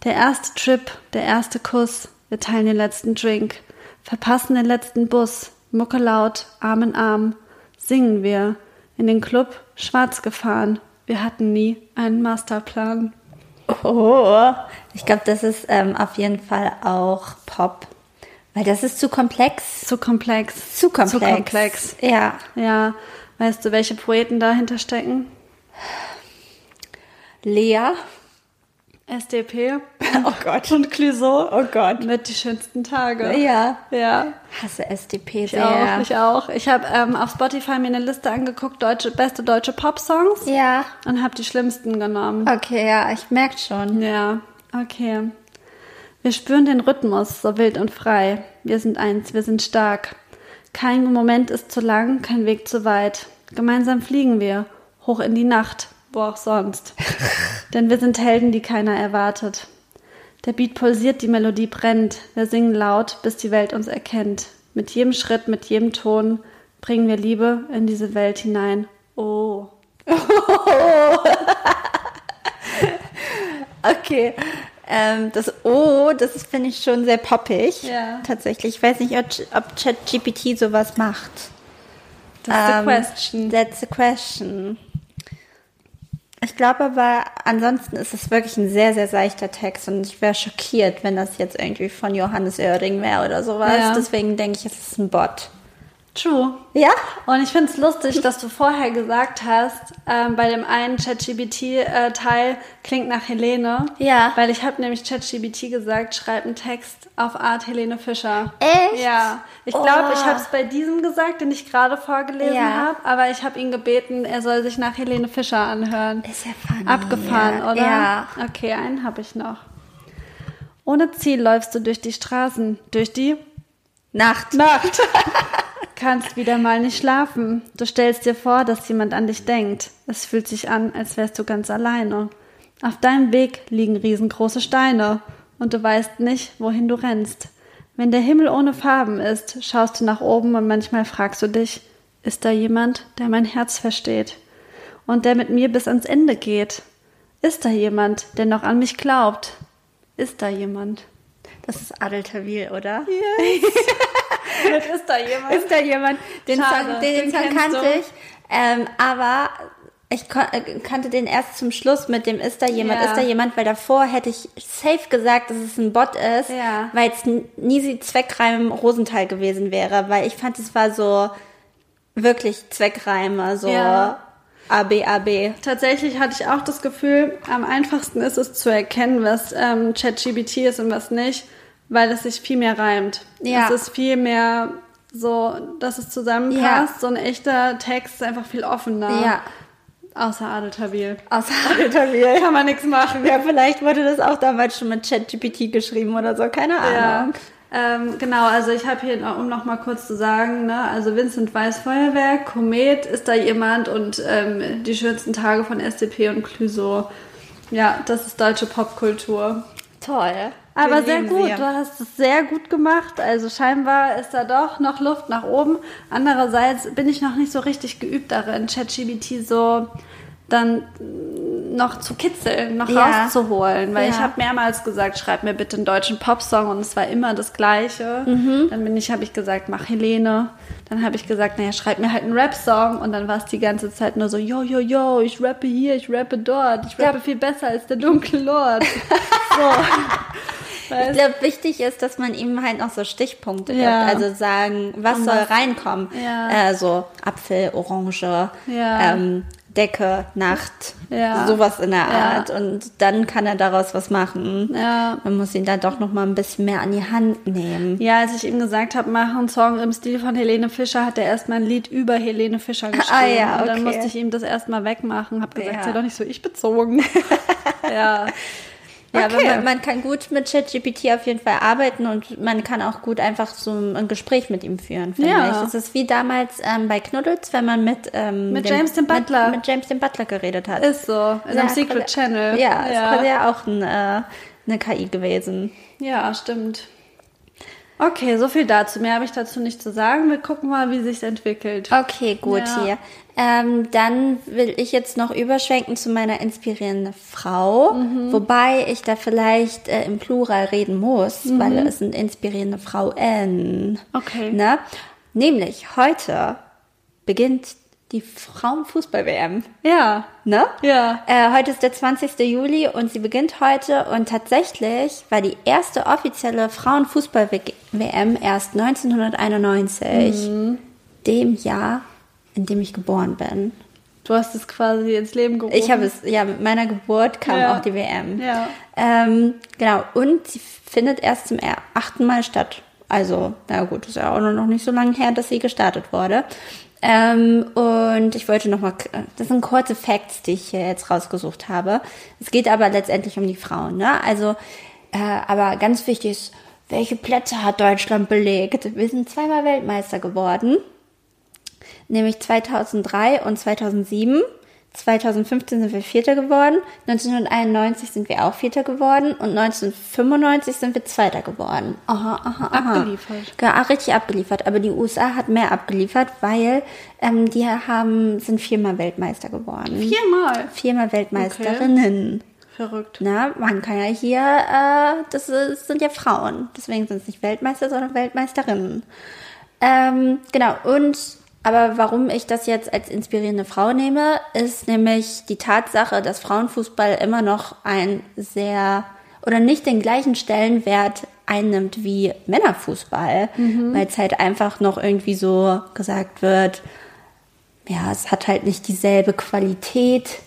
Der erste Trip, der erste Kuss. Wir teilen den letzten Drink. Verpassen den letzten Bus. Mucke laut, Arm in Arm. Singen wir. In den Club, schwarz gefahren. Wir hatten nie einen Masterplan. Oh, ich glaube, das ist ähm, auf jeden Fall auch Pop. Weil das ist zu komplex. Zu komplex. Zu komplex. Zu komplex. Ja. Ja. Weißt du, welche Poeten dahinter stecken? Lea. SDP. Oh Gott. Und Clouseau. Oh Gott. Mit die schönsten Tage. Ja. Ja. Hasse SDP Ich sehr. auch, ich auch. Ich habe ähm, auf Spotify mir eine Liste angeguckt, deutsche, beste deutsche Pop-Songs Ja. und habe die schlimmsten genommen. Okay, ja, ich merke schon. Ja, okay. Wir spüren den Rhythmus, so wild und frei. Wir sind eins, wir sind stark. Kein Moment ist zu lang, kein Weg zu weit. Gemeinsam fliegen wir, hoch in die Nacht, wo auch sonst. Denn wir sind Helden, die keiner erwartet. Der Beat pulsiert, die Melodie brennt. Wir singen laut, bis die Welt uns erkennt. Mit jedem Schritt, mit jedem Ton bringen wir Liebe in diese Welt hinein. Oh. Okay. Ähm, das O, das ist, finde ich schon sehr poppig. Ja. Tatsächlich. Ich weiß nicht, ob, ChatGPT sowas macht. That's the Ähm, question. That's the question. Ich glaube aber, ansonsten ist es wirklich ein sehr, sehr seichter Text und ich wäre schockiert, wenn das jetzt irgendwie von Johannes Oerding wäre oder sowas. Ja. Deswegen denke ich, es ist ein Bot. True. Ja? Und ich finde es lustig, dass du vorher gesagt hast, ähm, bei dem einen ChatGBT-Teil klingt nach Helene. Ja. Weil ich habe nämlich ChatGBT gesagt, schreib einen Text auf Art Helene Fischer. Echt? Ja. Ich glaube, Oh. ich habe es bei diesem gesagt, den ich gerade vorgelesen Ja. habe, aber ich habe ihn gebeten, er soll sich nach Helene Fischer anhören. Ist ja funny. Abgefahren, ja. oder? Ja. Okay, einen habe ich noch. Ohne Ziel läufst du durch die Straßen, durch die Nacht. Nacht. Kannst wieder mal nicht schlafen. Du stellst dir vor, dass jemand an dich denkt. Es fühlt sich an, als wärst du ganz alleine. Auf deinem Weg liegen riesengroße Steine und du weißt nicht, wohin du rennst. Wenn der Himmel ohne Farben ist, schaust du nach oben und manchmal fragst du dich, ist da jemand, der mein Herz versteht und der mit mir bis ans Ende geht? Ist da jemand, der noch an mich glaubt? Ist da jemand? Das ist Adel Tawil, oder? ist da jemand? Ist da jemand? Den Schade, Song, den, den Song kannte ich. Ähm, aber ich äh, kannte den erst zum Schluss mit dem Ist da jemand, Ja. ist da jemand, weil davor hätte ich safe gesagt, dass es ein Bot ist, Ja. weil es n- nie Zweckreim Rosenthal gewesen wäre, weil ich fand, es war so wirklich Zweckreime, so Ja. AB, AB. Tatsächlich hatte ich auch das Gefühl, am einfachsten ist es zu erkennen, was ähm, ChatGBT ist und was nicht, weil es sich viel mehr reimt. Ja. Es ist viel mehr so, dass es zusammenpasst. Ja. So ein echter Text ist einfach viel offener. Ja. Außer Adeltabil. Außer Adel Tawil. Kann man nichts machen. Ja, vielleicht wurde das auch damals schon mit ChatGPT geschrieben oder so, keine Ja. Ähm, genau, also ich habe hier, um noch mal kurz zu sagen, ne, also Vincent Weiss Feuerwerk, Komet ist da jemand und ähm, die schönsten Tage von SDP und Clouseau. Ja, das ist deutsche Popkultur. Toll. Aber Wir sehr gut, sie. du hast es sehr gut gemacht. Also scheinbar ist da doch noch Luft nach oben. Andererseits bin ich noch nicht so richtig geübt darin, ChatGBT so dann noch zu kitzeln, noch Ja. rauszuholen. Weil Ja. ich habe mehrmals gesagt, schreib mir bitte einen deutschen Popsong und es war immer das Gleiche. Mhm. Dann bin ich, habe ich gesagt, mach Helene. Dann habe ich gesagt, naja, schreib mir halt einen Rap-Song und dann war es die ganze Zeit nur so, yo, yo, yo, ich rappe hier, ich rappe dort, ich rappe Ja. viel besser als der dunkle Lord. so. Ich glaube, wichtig ist, dass man ihm halt noch so Stichpunkte gibt. Also sagen, was soll was- reinkommen? Ja. Äh, so Apfel, Orange, ähm, Decke, Nacht, Ja. sowas in der Ja. Art. Und dann kann er daraus was machen. Ja. Man muss ihn da doch noch mal ein bisschen mehr an die Hand nehmen. Ja, als ich ihm gesagt habe, mach einen Song im Stil von Helene Fischer, hat er erstmal ein Lied über Helene Fischer geschrieben. Ah, ja, Und dann okay. musste ich ihm das erstmal wegmachen, habe gesagt, Ja. sei doch nicht so ich bezogen. ja. Ja, aber Okay. man, man kann gut mit ChatGPT auf jeden Fall arbeiten und man kann auch gut einfach so ein Gespräch mit ihm führen, finde Ja. ich. Es ist wie damals ähm, bei Knuddels, wenn man mit, ähm, Mit James dem Butler. Mit, mit James dem Butler geredet hat. Ist so. In einem Secret quasi- Channel. Ja, ist quasi ja. ja auch ein, äh, eine KI gewesen. ja, stimmt. Okay, so viel dazu. Mehr habe ich dazu nicht zu sagen. Wir gucken mal, wie sich's entwickelt. Okay, gut Ja. hier. Ähm, dann will ich jetzt noch überschwenken zu meiner inspirierenden Frau, Mhm. wobei ich da vielleicht äh, im Plural reden muss, Mhm. weil es sind inspirierende Frauen. Okay. Ne? Nämlich heute beginnt die Frauenfußball-WM. Ja. Ne? Ja. Äh, heute ist der 20. Juli und sie beginnt heute und tatsächlich war die erste offizielle Frauenfußball-WM erst 1991, Mhm. dem Jahr, in dem ich geboren bin. Du hast es quasi ins Leben gerufen. Ich habe es, ja, mit meiner Geburt kam Ja. auch die WM. Ja. Ähm, genau, und sie findet erst zum achten Mal statt. Also, na gut, ist ja auch noch nicht so lange her, dass sie gestartet wurde. Ähm, und ich wollte noch mal, das sind kurze Facts, die ich hier jetzt rausgesucht habe. Es geht aber letztendlich um die Frauen, ne? Also, äh, aber ganz wichtig ist, welche Plätze hat Deutschland belegt? Wir sind zweimal Weltmeister geworden nämlich 2003 und 2007. 2015 sind wir Vierter geworden, 1991 sind wir auch Vierter geworden und 1995 sind wir Zweiter geworden. Aha, aha, aha. Abgeliefert. Ja, richtig abgeliefert. Aber die USA hat mehr abgeliefert, weil ähm, die haben sind viermal Weltmeister geworden. Viermal. Viermal Weltmeisterinnen. Verrückt. Na, man kann ja hier, äh, das ist, sind ja Frauen. Deswegen sind es nicht Weltmeister, sondern Weltmeisterinnen. Ähm, genau, und aber warum ich das jetzt als inspirierende Frau nehme, ist nämlich die Tatsache, dass Frauenfußball immer noch ein sehr oder nicht den gleichen Stellenwert einnimmt wie Männerfußball, weil es halt einfach noch irgendwie so gesagt wird, ja, es hat halt nicht dieselbe Qualität.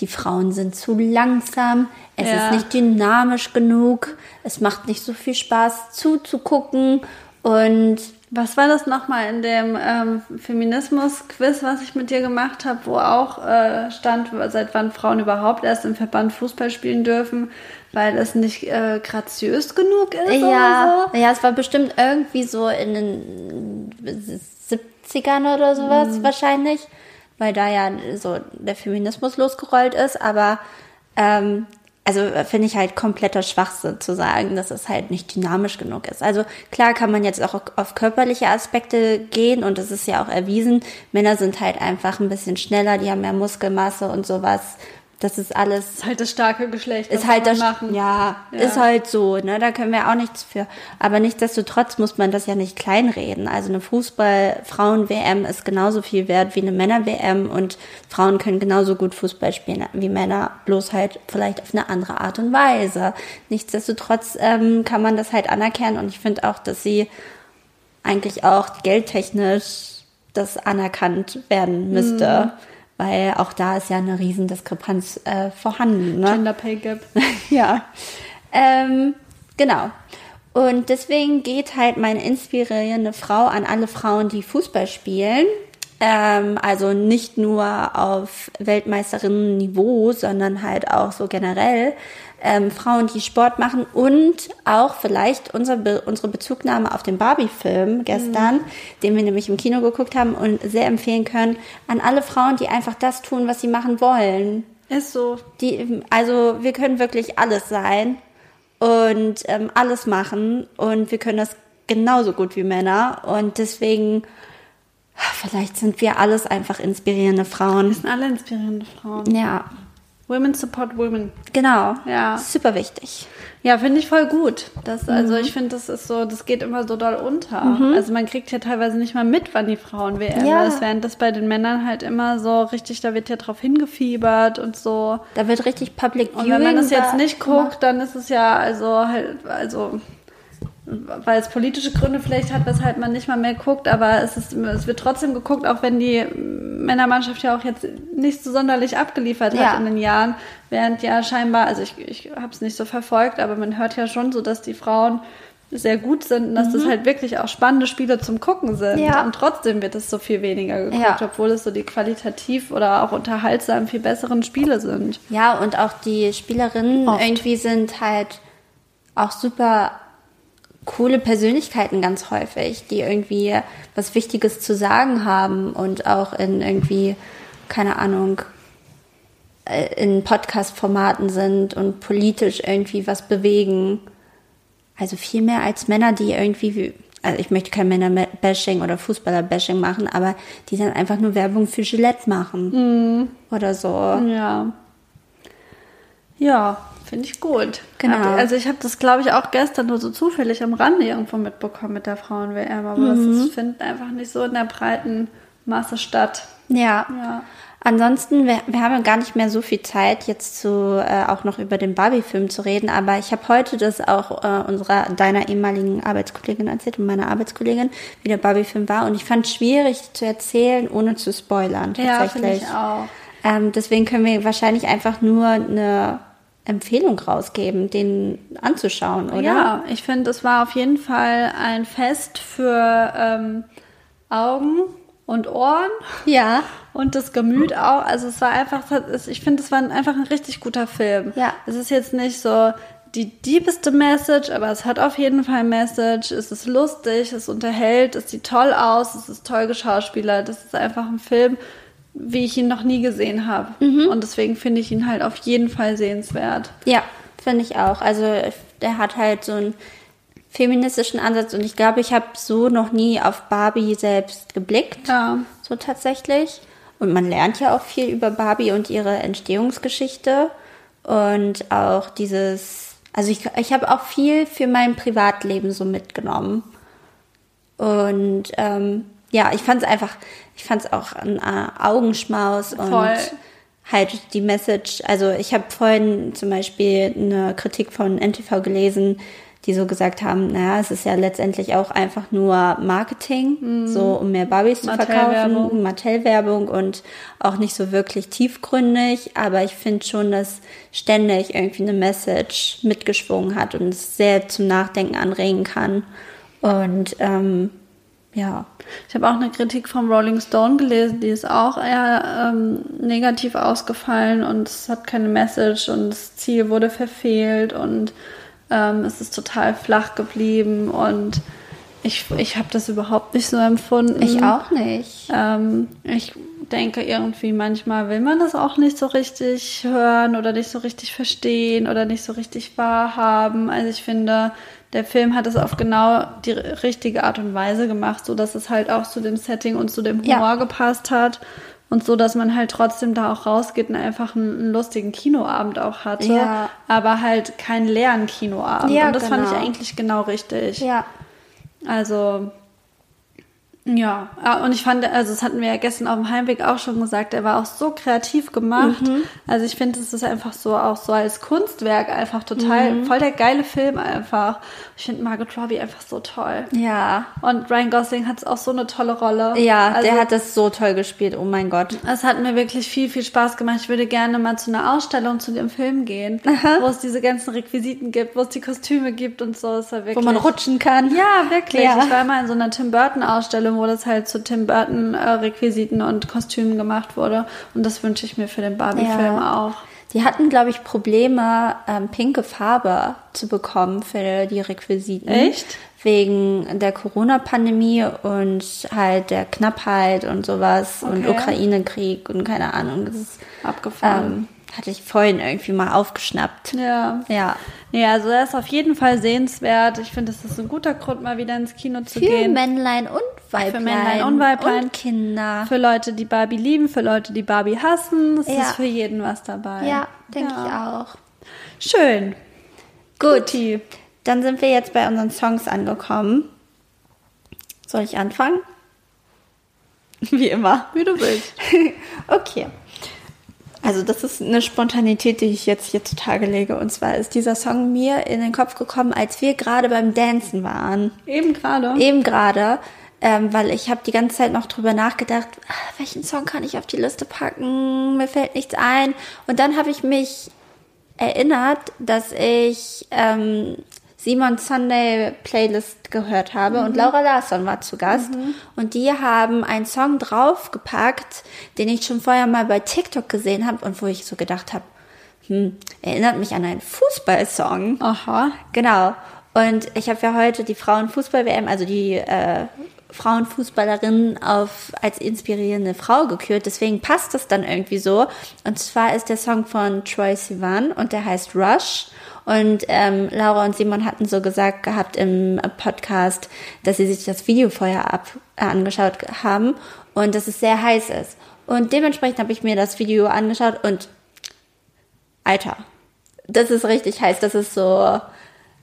Die Frauen sind zu langsam. Es Ja. ist nicht dynamisch genug. Es macht nicht so viel Spaß zuzugucken. Und Was war das nochmal in dem ähm, Feminismus-Quiz, was ich mit dir gemacht habe, wo auch äh, stand, seit wann Frauen überhaupt erst im Verband Fußball spielen dürfen, weil es nicht äh, graziös genug ist ja, oder so? ja, es war bestimmt irgendwie so in den 70ern oder sowas Mhm. wahrscheinlich, weil da ja so der Feminismus losgerollt ist. Aber ähm, also äh, finde ich halt kompletter Schwachsinn zu sagen, dass es halt nicht dynamisch genug ist. Also klar kann man jetzt auch auf körperliche Aspekte gehen und es ist ja auch erwiesen, Männer sind halt einfach ein bisschen schneller, die haben mehr Muskelmasse und sowas. Das ist alles Ist halt das starke Geschlecht. ist halt das, machen. ja, Ja. ist halt so, ne, da können wir auch nichts für. Aber nichtsdestotrotz muss man das ja nicht kleinreden. Also eine Fußball-Frauen-WM ist genauso viel wert wie eine Männer-WM und Frauen können genauso gut Fußball spielen wie Männer, bloß halt vielleicht auf eine andere Art und Weise. Nichtsdestotrotz ähm, kann man das halt anerkennen und ich finde auch, dass sie eigentlich auch geldtechnisch das anerkannt werden müsste. Mhm. Weil auch da ist ja eine Riesendiskrepanz äh, vorhanden. Ne? Gender Pay Gap. ja. Ähm, genau. Und deswegen geht halt meine inspirierende Frau an alle Frauen, die Fußball spielen. Ähm, also nicht nur auf Weltmeisterinnen-Niveau, sondern halt auch so generell. Ähm, Frauen, die Sport machen und auch vielleicht unser Be unsere Bezugnahme auf den Barbie-Film gestern, den wir nämlich im Kino geguckt haben und sehr empfehlen können, an alle Frauen, die einfach das tun, was sie machen wollen. Ist so. Die, also wir können wirklich alles sein und ähm, alles machen und wir können das genauso gut wie Männer und deswegen vielleicht sind wir alles einfach inspirierende Frauen. Wir sind alle inspirierende Frauen. Ja, Women support women. genau. Ja. Super wichtig. Ja, finde ich voll gut. Das, also Mhm. ich finde, das ist so, das geht immer so doll unter. Also man kriegt ja teilweise nicht mal mit, wann die Frauen WM Ja. ist, während das bei den Männern halt immer so richtig, da wird ja drauf hingefiebert und so. Da wird richtig Public Und Viewing wenn man das jetzt nicht guckt, dann ist es ja also halt, also weil es politische Gründe vielleicht hat, weshalb man nicht mal mehr guckt, aber es, ist, es wird trotzdem geguckt, auch wenn die Männermannschaft ja auch jetzt nicht so sonderlich abgeliefert hat Ja. in den Jahren, während ja scheinbar, also ich, ich habe es nicht so verfolgt, aber man hört ja schon so, dass die Frauen sehr gut sind und dass das halt wirklich auch spannende Spiele zum Gucken sind. Mhm. Ja. Und trotzdem wird es so viel weniger geguckt, Ja. obwohl es so die qualitativ oder auch unterhaltsam viel besseren Spiele sind. Ja, und auch die Spielerinnen Oft. irgendwie sind halt auch super coole Persönlichkeiten ganz häufig, die irgendwie was Wichtiges zu sagen haben und auch in irgendwie, keine Ahnung, äh, in Podcast-Formaten sind und politisch irgendwie was bewegen. Also viel mehr als Männer, die irgendwie, wie- also ich möchte kein Männer-Bashing oder Fußballer-Bashing machen, aber die dann einfach nur Werbung für Gillette machen. Oder so. Ja. Ja, finde ich gut. Genau. Also ich habe das, glaube ich, auch gestern nur so zufällig am Rande irgendwo mitbekommen mit der Frauen-WM, aber Mhm. ist- findet einfach nicht so in der breiten Masse statt. Ja. Ja. Ansonsten, wir, wir haben ja gar nicht mehr so viel Zeit, jetzt zu äh, auch noch über den Barbie-Film zu reden, aber ich habe heute das auch äh, unserer deiner ehemaligen Arbeitskollegin erzählt und meiner Arbeitskollegin, wie der Barbie-Film war. Und ich fand es schwierig zu erzählen, ohne zu spoilern tatsächlich. Ja, ich auch. Ähm, deswegen können wir wahrscheinlich einfach nur eine Empfehlung rausgeben, den anzuschauen, oder? Ja, ich finde, es war auf jeden Fall ein Fest für ähm, Augen und Ohren. Ja. Und das Gemüt auch. Also es war einfach, ich finde, es war einfach ein richtig guter Film. Ja. Es ist jetzt nicht so die diebeste Message, aber es hat auf jeden Fall Message. Es ist lustig, es unterhält, es sieht toll aus, es ist toll geschauspielert. Das ist einfach ein Film, wie ich ihn noch nie gesehen habe. Mhm. Und deswegen finde ich ihn halt auf jeden Fall sehenswert. Ja, finde ich auch. Also der hat halt so einen feministischen Ansatz und ich glaube, ich habe so noch nie auf Barbie selbst geblickt. Ja. So tatsächlich. Und man lernt ja auch viel über Barbie und ihre Entstehungsgeschichte und auch dieses, also ich, ich habe auch viel für mein Privatleben so mitgenommen. Und ähm, ja, ich fand es einfach, ich fand es auch ein äh, Augenschmaus und Voll. halt die Message. Also ich habe vorhin zum Beispiel eine Kritik von NTV gelesen, die so gesagt haben, naja, es ist ja letztendlich auch einfach nur Marketing, so um mehr Barbies zu verkaufen. Mattel-Werbung und auch nicht so wirklich tiefgründig, aber ich finde schon, dass ständig irgendwie eine Message mitgeschwungen hat und es sehr zum Nachdenken anregen kann. Und ähm, ja, Ich habe auch eine Kritik vom Rolling Stone gelesen, die ist auch eher ähm, negativ ausgefallen und es hat keine Message und das Ziel wurde verfehlt und ähm, es ist total flach geblieben und ich, ich habe das überhaupt nicht so empfunden. ich auch nicht. Ähm, ich denke irgendwie, manchmal will man das auch nicht so richtig hören oder nicht so richtig verstehen oder nicht so richtig wahrhaben. Also ich finde, der Film hat es auf genau die richtige Art und Weise gemacht, so dass es halt auch zu dem Setting und zu dem Ja. Humor gepasst hat. Und so, dass man halt trotzdem da auch rausgeht und einfach einen, einen lustigen Kinoabend auch hatte. Ja. Aber halt keinen leeren Kinoabend. Ja, und das fand ich genau. eigentlich genau richtig. Ja, Also, ja, Ah, und ich fand, also das hatten wir ja gestern auf dem Heimweg auch schon gesagt, er war auch so kreativ gemacht. Mhm. Also ich finde, es ist einfach so auch so als Kunstwerk einfach total, Mhm. voll der geile Film einfach. Ich finde Margot Robbie einfach so toll. ja. Und Ryan Gosling hat auch so eine tolle Rolle. Ja, also, der hat das so toll gespielt, oh mein Gott. es hat mir wirklich viel, viel Spaß gemacht. Ich würde gerne mal zu einer Ausstellung zu dem Film gehen, wo es diese ganzen Requisiten gibt, wo es die Kostüme gibt und so. Ist ja wirklich Wo man rutschen kann. Ja, wirklich. Ja. Ich war mal in so einer Tim Burton Ausstellung, wo das halt zu Tim Burton äh, Requisiten und Kostümen gemacht wurde. Und das wünsche ich mir für den Barbie-Film Ja. auch. Die hatten, glaube ich, Probleme, ähm, pinke Farbe zu bekommen für die Requisiten. Echt? Wegen der Corona-Pandemie und halt der Knappheit und sowas und Okay. Ukraine-Krieg und keine Ahnung. Das ist, Abgefahren. ähm, hatte ich vorhin irgendwie mal aufgeschnappt. Ja. Ja. Nee, also er ist auf jeden Fall sehenswert. Ich finde, das ist ein guter Grund, mal wieder ins Kino zu Für gehen. Männlein und Weiblein. Männlein und Weiblein. Und Kinder. Für Leute, die Barbie lieben, für Leute, die Barbie hassen. Es Ja. ist für jeden was dabei. ja, denke ich auch. Schön. Gut. Dann sind wir jetzt bei unseren Songs angekommen. Soll ich anfangen? Wie immer. Wie du willst. okay. Also das ist eine Spontanität, die ich jetzt hier zutage lege. Und zwar ist dieser Song mir in den Kopf gekommen, als wir gerade beim Dancen waren. Eben gerade. Eben gerade. Ähm, weil ich habe die ganze Zeit noch drüber nachgedacht, ah, welchen Song kann ich auf die Liste packen? Mir fällt nichts ein. Und dann habe ich mich erinnert, dass ich ähm, Simon Sunday Playlist gehört habe und Laura Larsson war zu Gast und die haben einen Song draufgepackt, den ich schon vorher mal bei TikTok gesehen habe und wo ich so gedacht habe, hm, erinnert mich an einen Fußballsong. Aha. Genau. Und ich habe ja heute die Frauenfußball-WM, also die äh, Frauenfußballerin auf als inspirierende Frau gekürt. Deswegen passt das dann irgendwie so. Und zwar ist der Song von Troy Sivan und der heißt Rush. Und ähm, Laura und Simon hatten so gesagt gehabt im Podcast, dass sie sich das Video vorher ab, äh, angeschaut haben und dass es sehr heiß ist. Und dementsprechend habe ich mir das Video angeschaut und Alter, das ist richtig heiß. Das ist so,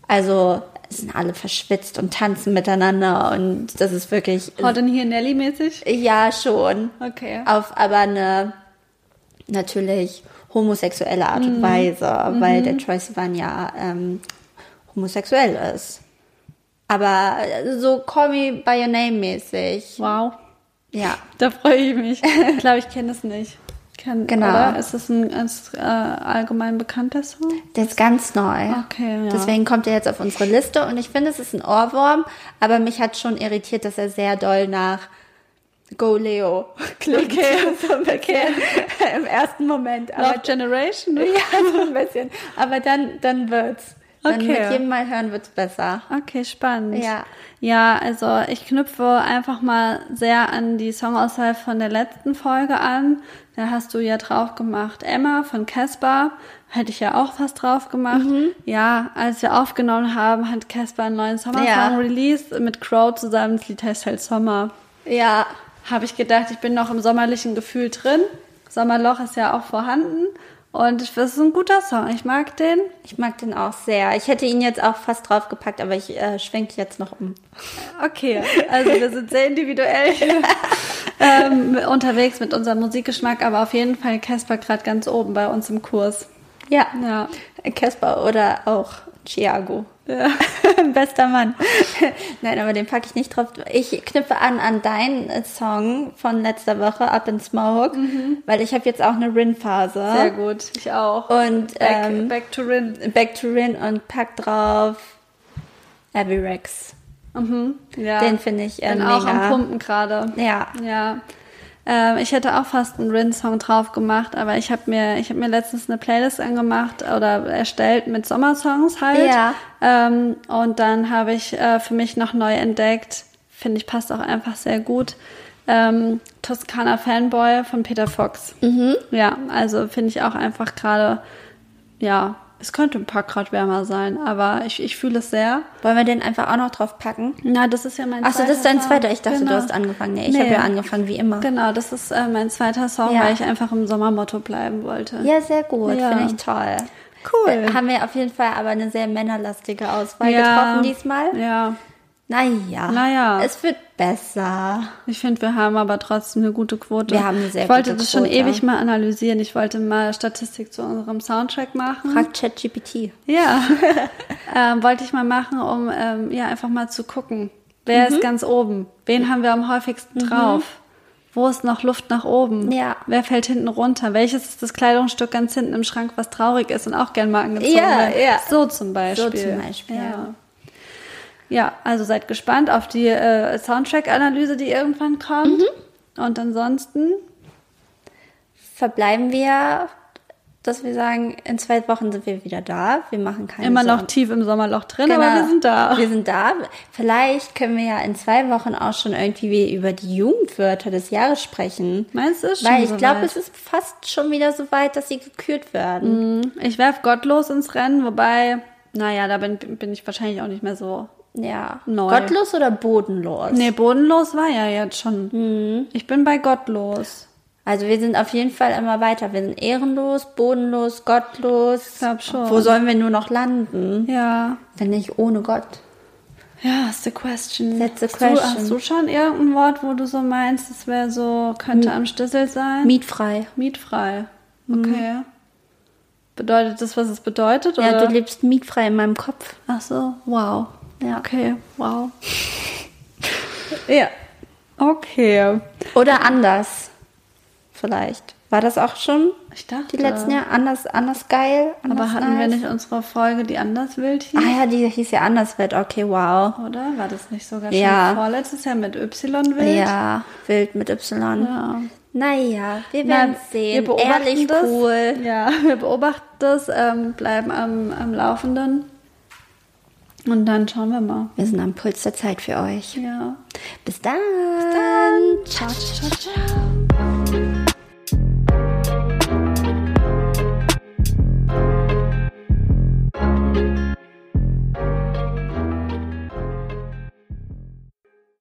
also es sind alle verschwitzt und tanzen miteinander und das ist wirklich, Hot in here Nelly mäßig? ja schon, Okay. auf aber eine natürlich homosexuelle Art und Weise, weil der Troy Sivan ja ähm, homosexuell ist. Aber so Call Me By Your Name mäßig. Wow. Ja. Da freue ich mich. Ich glaube, ich kenne es nicht. Kenn, Genau. Oder? Ist das ein ganz äh, allgemein bekannter Song? Der ist ganz neu. Okay, ja. Deswegen kommt er jetzt auf unsere Liste und ich finde, es ist ein Ohrwurm, aber mich hat schon irritiert, dass er sehr doll nach Go Leo klingt. Okay, so ein bisschen im ersten Moment. Aber Love Generation? ne? ja, so ein bisschen. Aber dann, dann wird's. Dann Okay. mit jedem Mal hören wird's besser. Okay, spannend. Ja. Ja, also ich knüpfe einfach mal sehr an die Songauswahl von der letzten Folge an. Da hast du ja drauf gemacht Emma von Casper. Hätte ich ja auch fast drauf gemacht. Mhm. Ja, als wir aufgenommen haben, hat Casper einen neuen Sommersong Ja. released mit Crow zusammen. Das Lied heißt halt Sommer. Ja. Habe ich gedacht, ich bin noch im sommerlichen Gefühl drin. Sommerloch ist ja auch vorhanden. Und das ist ein guter Song. Ich mag den. Ich mag den auch sehr. Ich hätte ihn jetzt auch fast draufgepackt, aber ich äh, schwenke jetzt noch um. Okay, also wir sind sehr individuell ähm, unterwegs mit unserem Musikgeschmack, aber auf jeden Fall Casper gerade ganz oben bei uns im Kurs. Ja. Ja. Casper oder auch Thiago. Ja. Bester Mann. Nein, aber den packe ich nicht drauf. Ich knüpfe an an deinen Song von letzter Woche, Up in Smoke, weil ich habe jetzt auch eine Rin-Phase. Mhm. Sehr gut, ich auch. Und Back, ähm, back to Rin. Back to Rin und pack drauf Abby Rex. Mhm. Ja. Den finde ich äh, Bin auch am mega. Pumpen gerade. Ja. Ja. Ähm, ich hätte auch fast einen Rin-Song drauf gemacht, aber ich habe mir, ich habe mir letztens eine Playlist angemacht oder erstellt mit Sommersongs halt. Ja. Ähm, und dann habe ich äh, für mich noch neu entdeckt, finde ich passt auch einfach sehr gut, ähm, Toskana Fanboy von Peter Fox. Mhm. Ja, also finde ich auch einfach gerade, ja, es könnte ein paar Grad wärmer sein, aber ich, ich fühle es sehr. Wollen wir den einfach auch noch drauf packen? Na, das ist ja mein Achso, zweiter das ist dein zweiter. Ich dachte, Genau. du hast angefangen. Nee, ich Nee. habe ja angefangen, wie immer. Genau, das ist äh, mein zweiter Song, Ja. weil ich einfach im Sommermotto bleiben wollte. Ja, sehr gut. Ja. Finde ich toll. Cool. Äh, Haben wir auf jeden Fall aber eine sehr männerlastige Auswahl Ja. getroffen diesmal. Ja, Naja. Naja. Es wird besser. ich finde, wir haben aber trotzdem eine gute Quote. Wir haben eine sehr Ich wollte gute das schon Quote. ewig mal analysieren. Ich wollte mal Statistik zu unserem Soundtrack machen. Frag ChatGPT. Ja, ähm, wollte ich mal machen, um ähm, ja einfach mal zu gucken, wer Mhm. ist ganz oben, wen haben wir am häufigsten drauf, wo ist noch Luft nach oben, Ja. wer fällt hinten runter, welches ist das Kleidungsstück ganz hinten im Schrank, was traurig ist und auch gern mal angezogen Ja, wird. ja. So zum Beispiel. So zum Beispiel, Ja. Ja. Also seid gespannt auf die äh, Soundtrack-Analyse, die irgendwann kommt. Mhm. Und ansonsten, Verbleiben wir, dass wir sagen, in zwei Wochen sind wir wieder da. Wir machen keine immer noch Sorgen. tief im Sommerloch drin, Genau. aber wir sind da. Wir sind da. Vielleicht können wir ja in zwei Wochen auch schon irgendwie über die Jugendwörter des Jahres sprechen. Meinst du, schon Weil ich glaube, soweit? es ist fast schon wieder so weit, dass sie gekürt werden. Ich werf gottlos ins Rennen, wobei, naja, da bin, bin ich wahrscheinlich auch nicht mehr so. Ja. Neu. Gottlos oder bodenlos? Nee, bodenlos war ja jetzt schon. Mhm. Ich bin bei gottlos. Also wir sind auf jeden Fall immer weiter. Wir sind ehrenlos, bodenlos, gottlos. Ich glaub schon. Wo sollen wir nur noch landen, Ja. wenn nicht ohne Gott? Ja, that's the question. That's the hast, Du, question. hast du schon irgendein Wort, wo du so meinst, es wäre so, könnte am Stissel sein? Mietfrei. Mietfrei. Okay. Bedeutet das, was es bedeutet? Ja, oder? du lebst mietfrei in meinem Kopf. Ach so, wow. Ja. Okay, wow. Ja. Okay. Oder anders. Vielleicht. War das auch schon Ich dachte. die letzten Jahre? Anders, anders geil? Anders Aber hatten wir nice? nicht unsere Folge, die anders wild hieß? Ah ja, die hieß ja anders wird. Okay, wow. Oder? War das nicht sogar Ja. schon vorletztes Jahr mit Y wild? Ja, wild mit Y. Ja. Naja, wir werden sehen. Wir beobachten Ehrlich das. cool. Ja, wir beobachten das, ähm, bleiben am, am Laufenden. Und dann schauen wir mal. Wir sind am Puls der Zeit für euch. Ja. Bis dann. Ciao, ciao, ciao.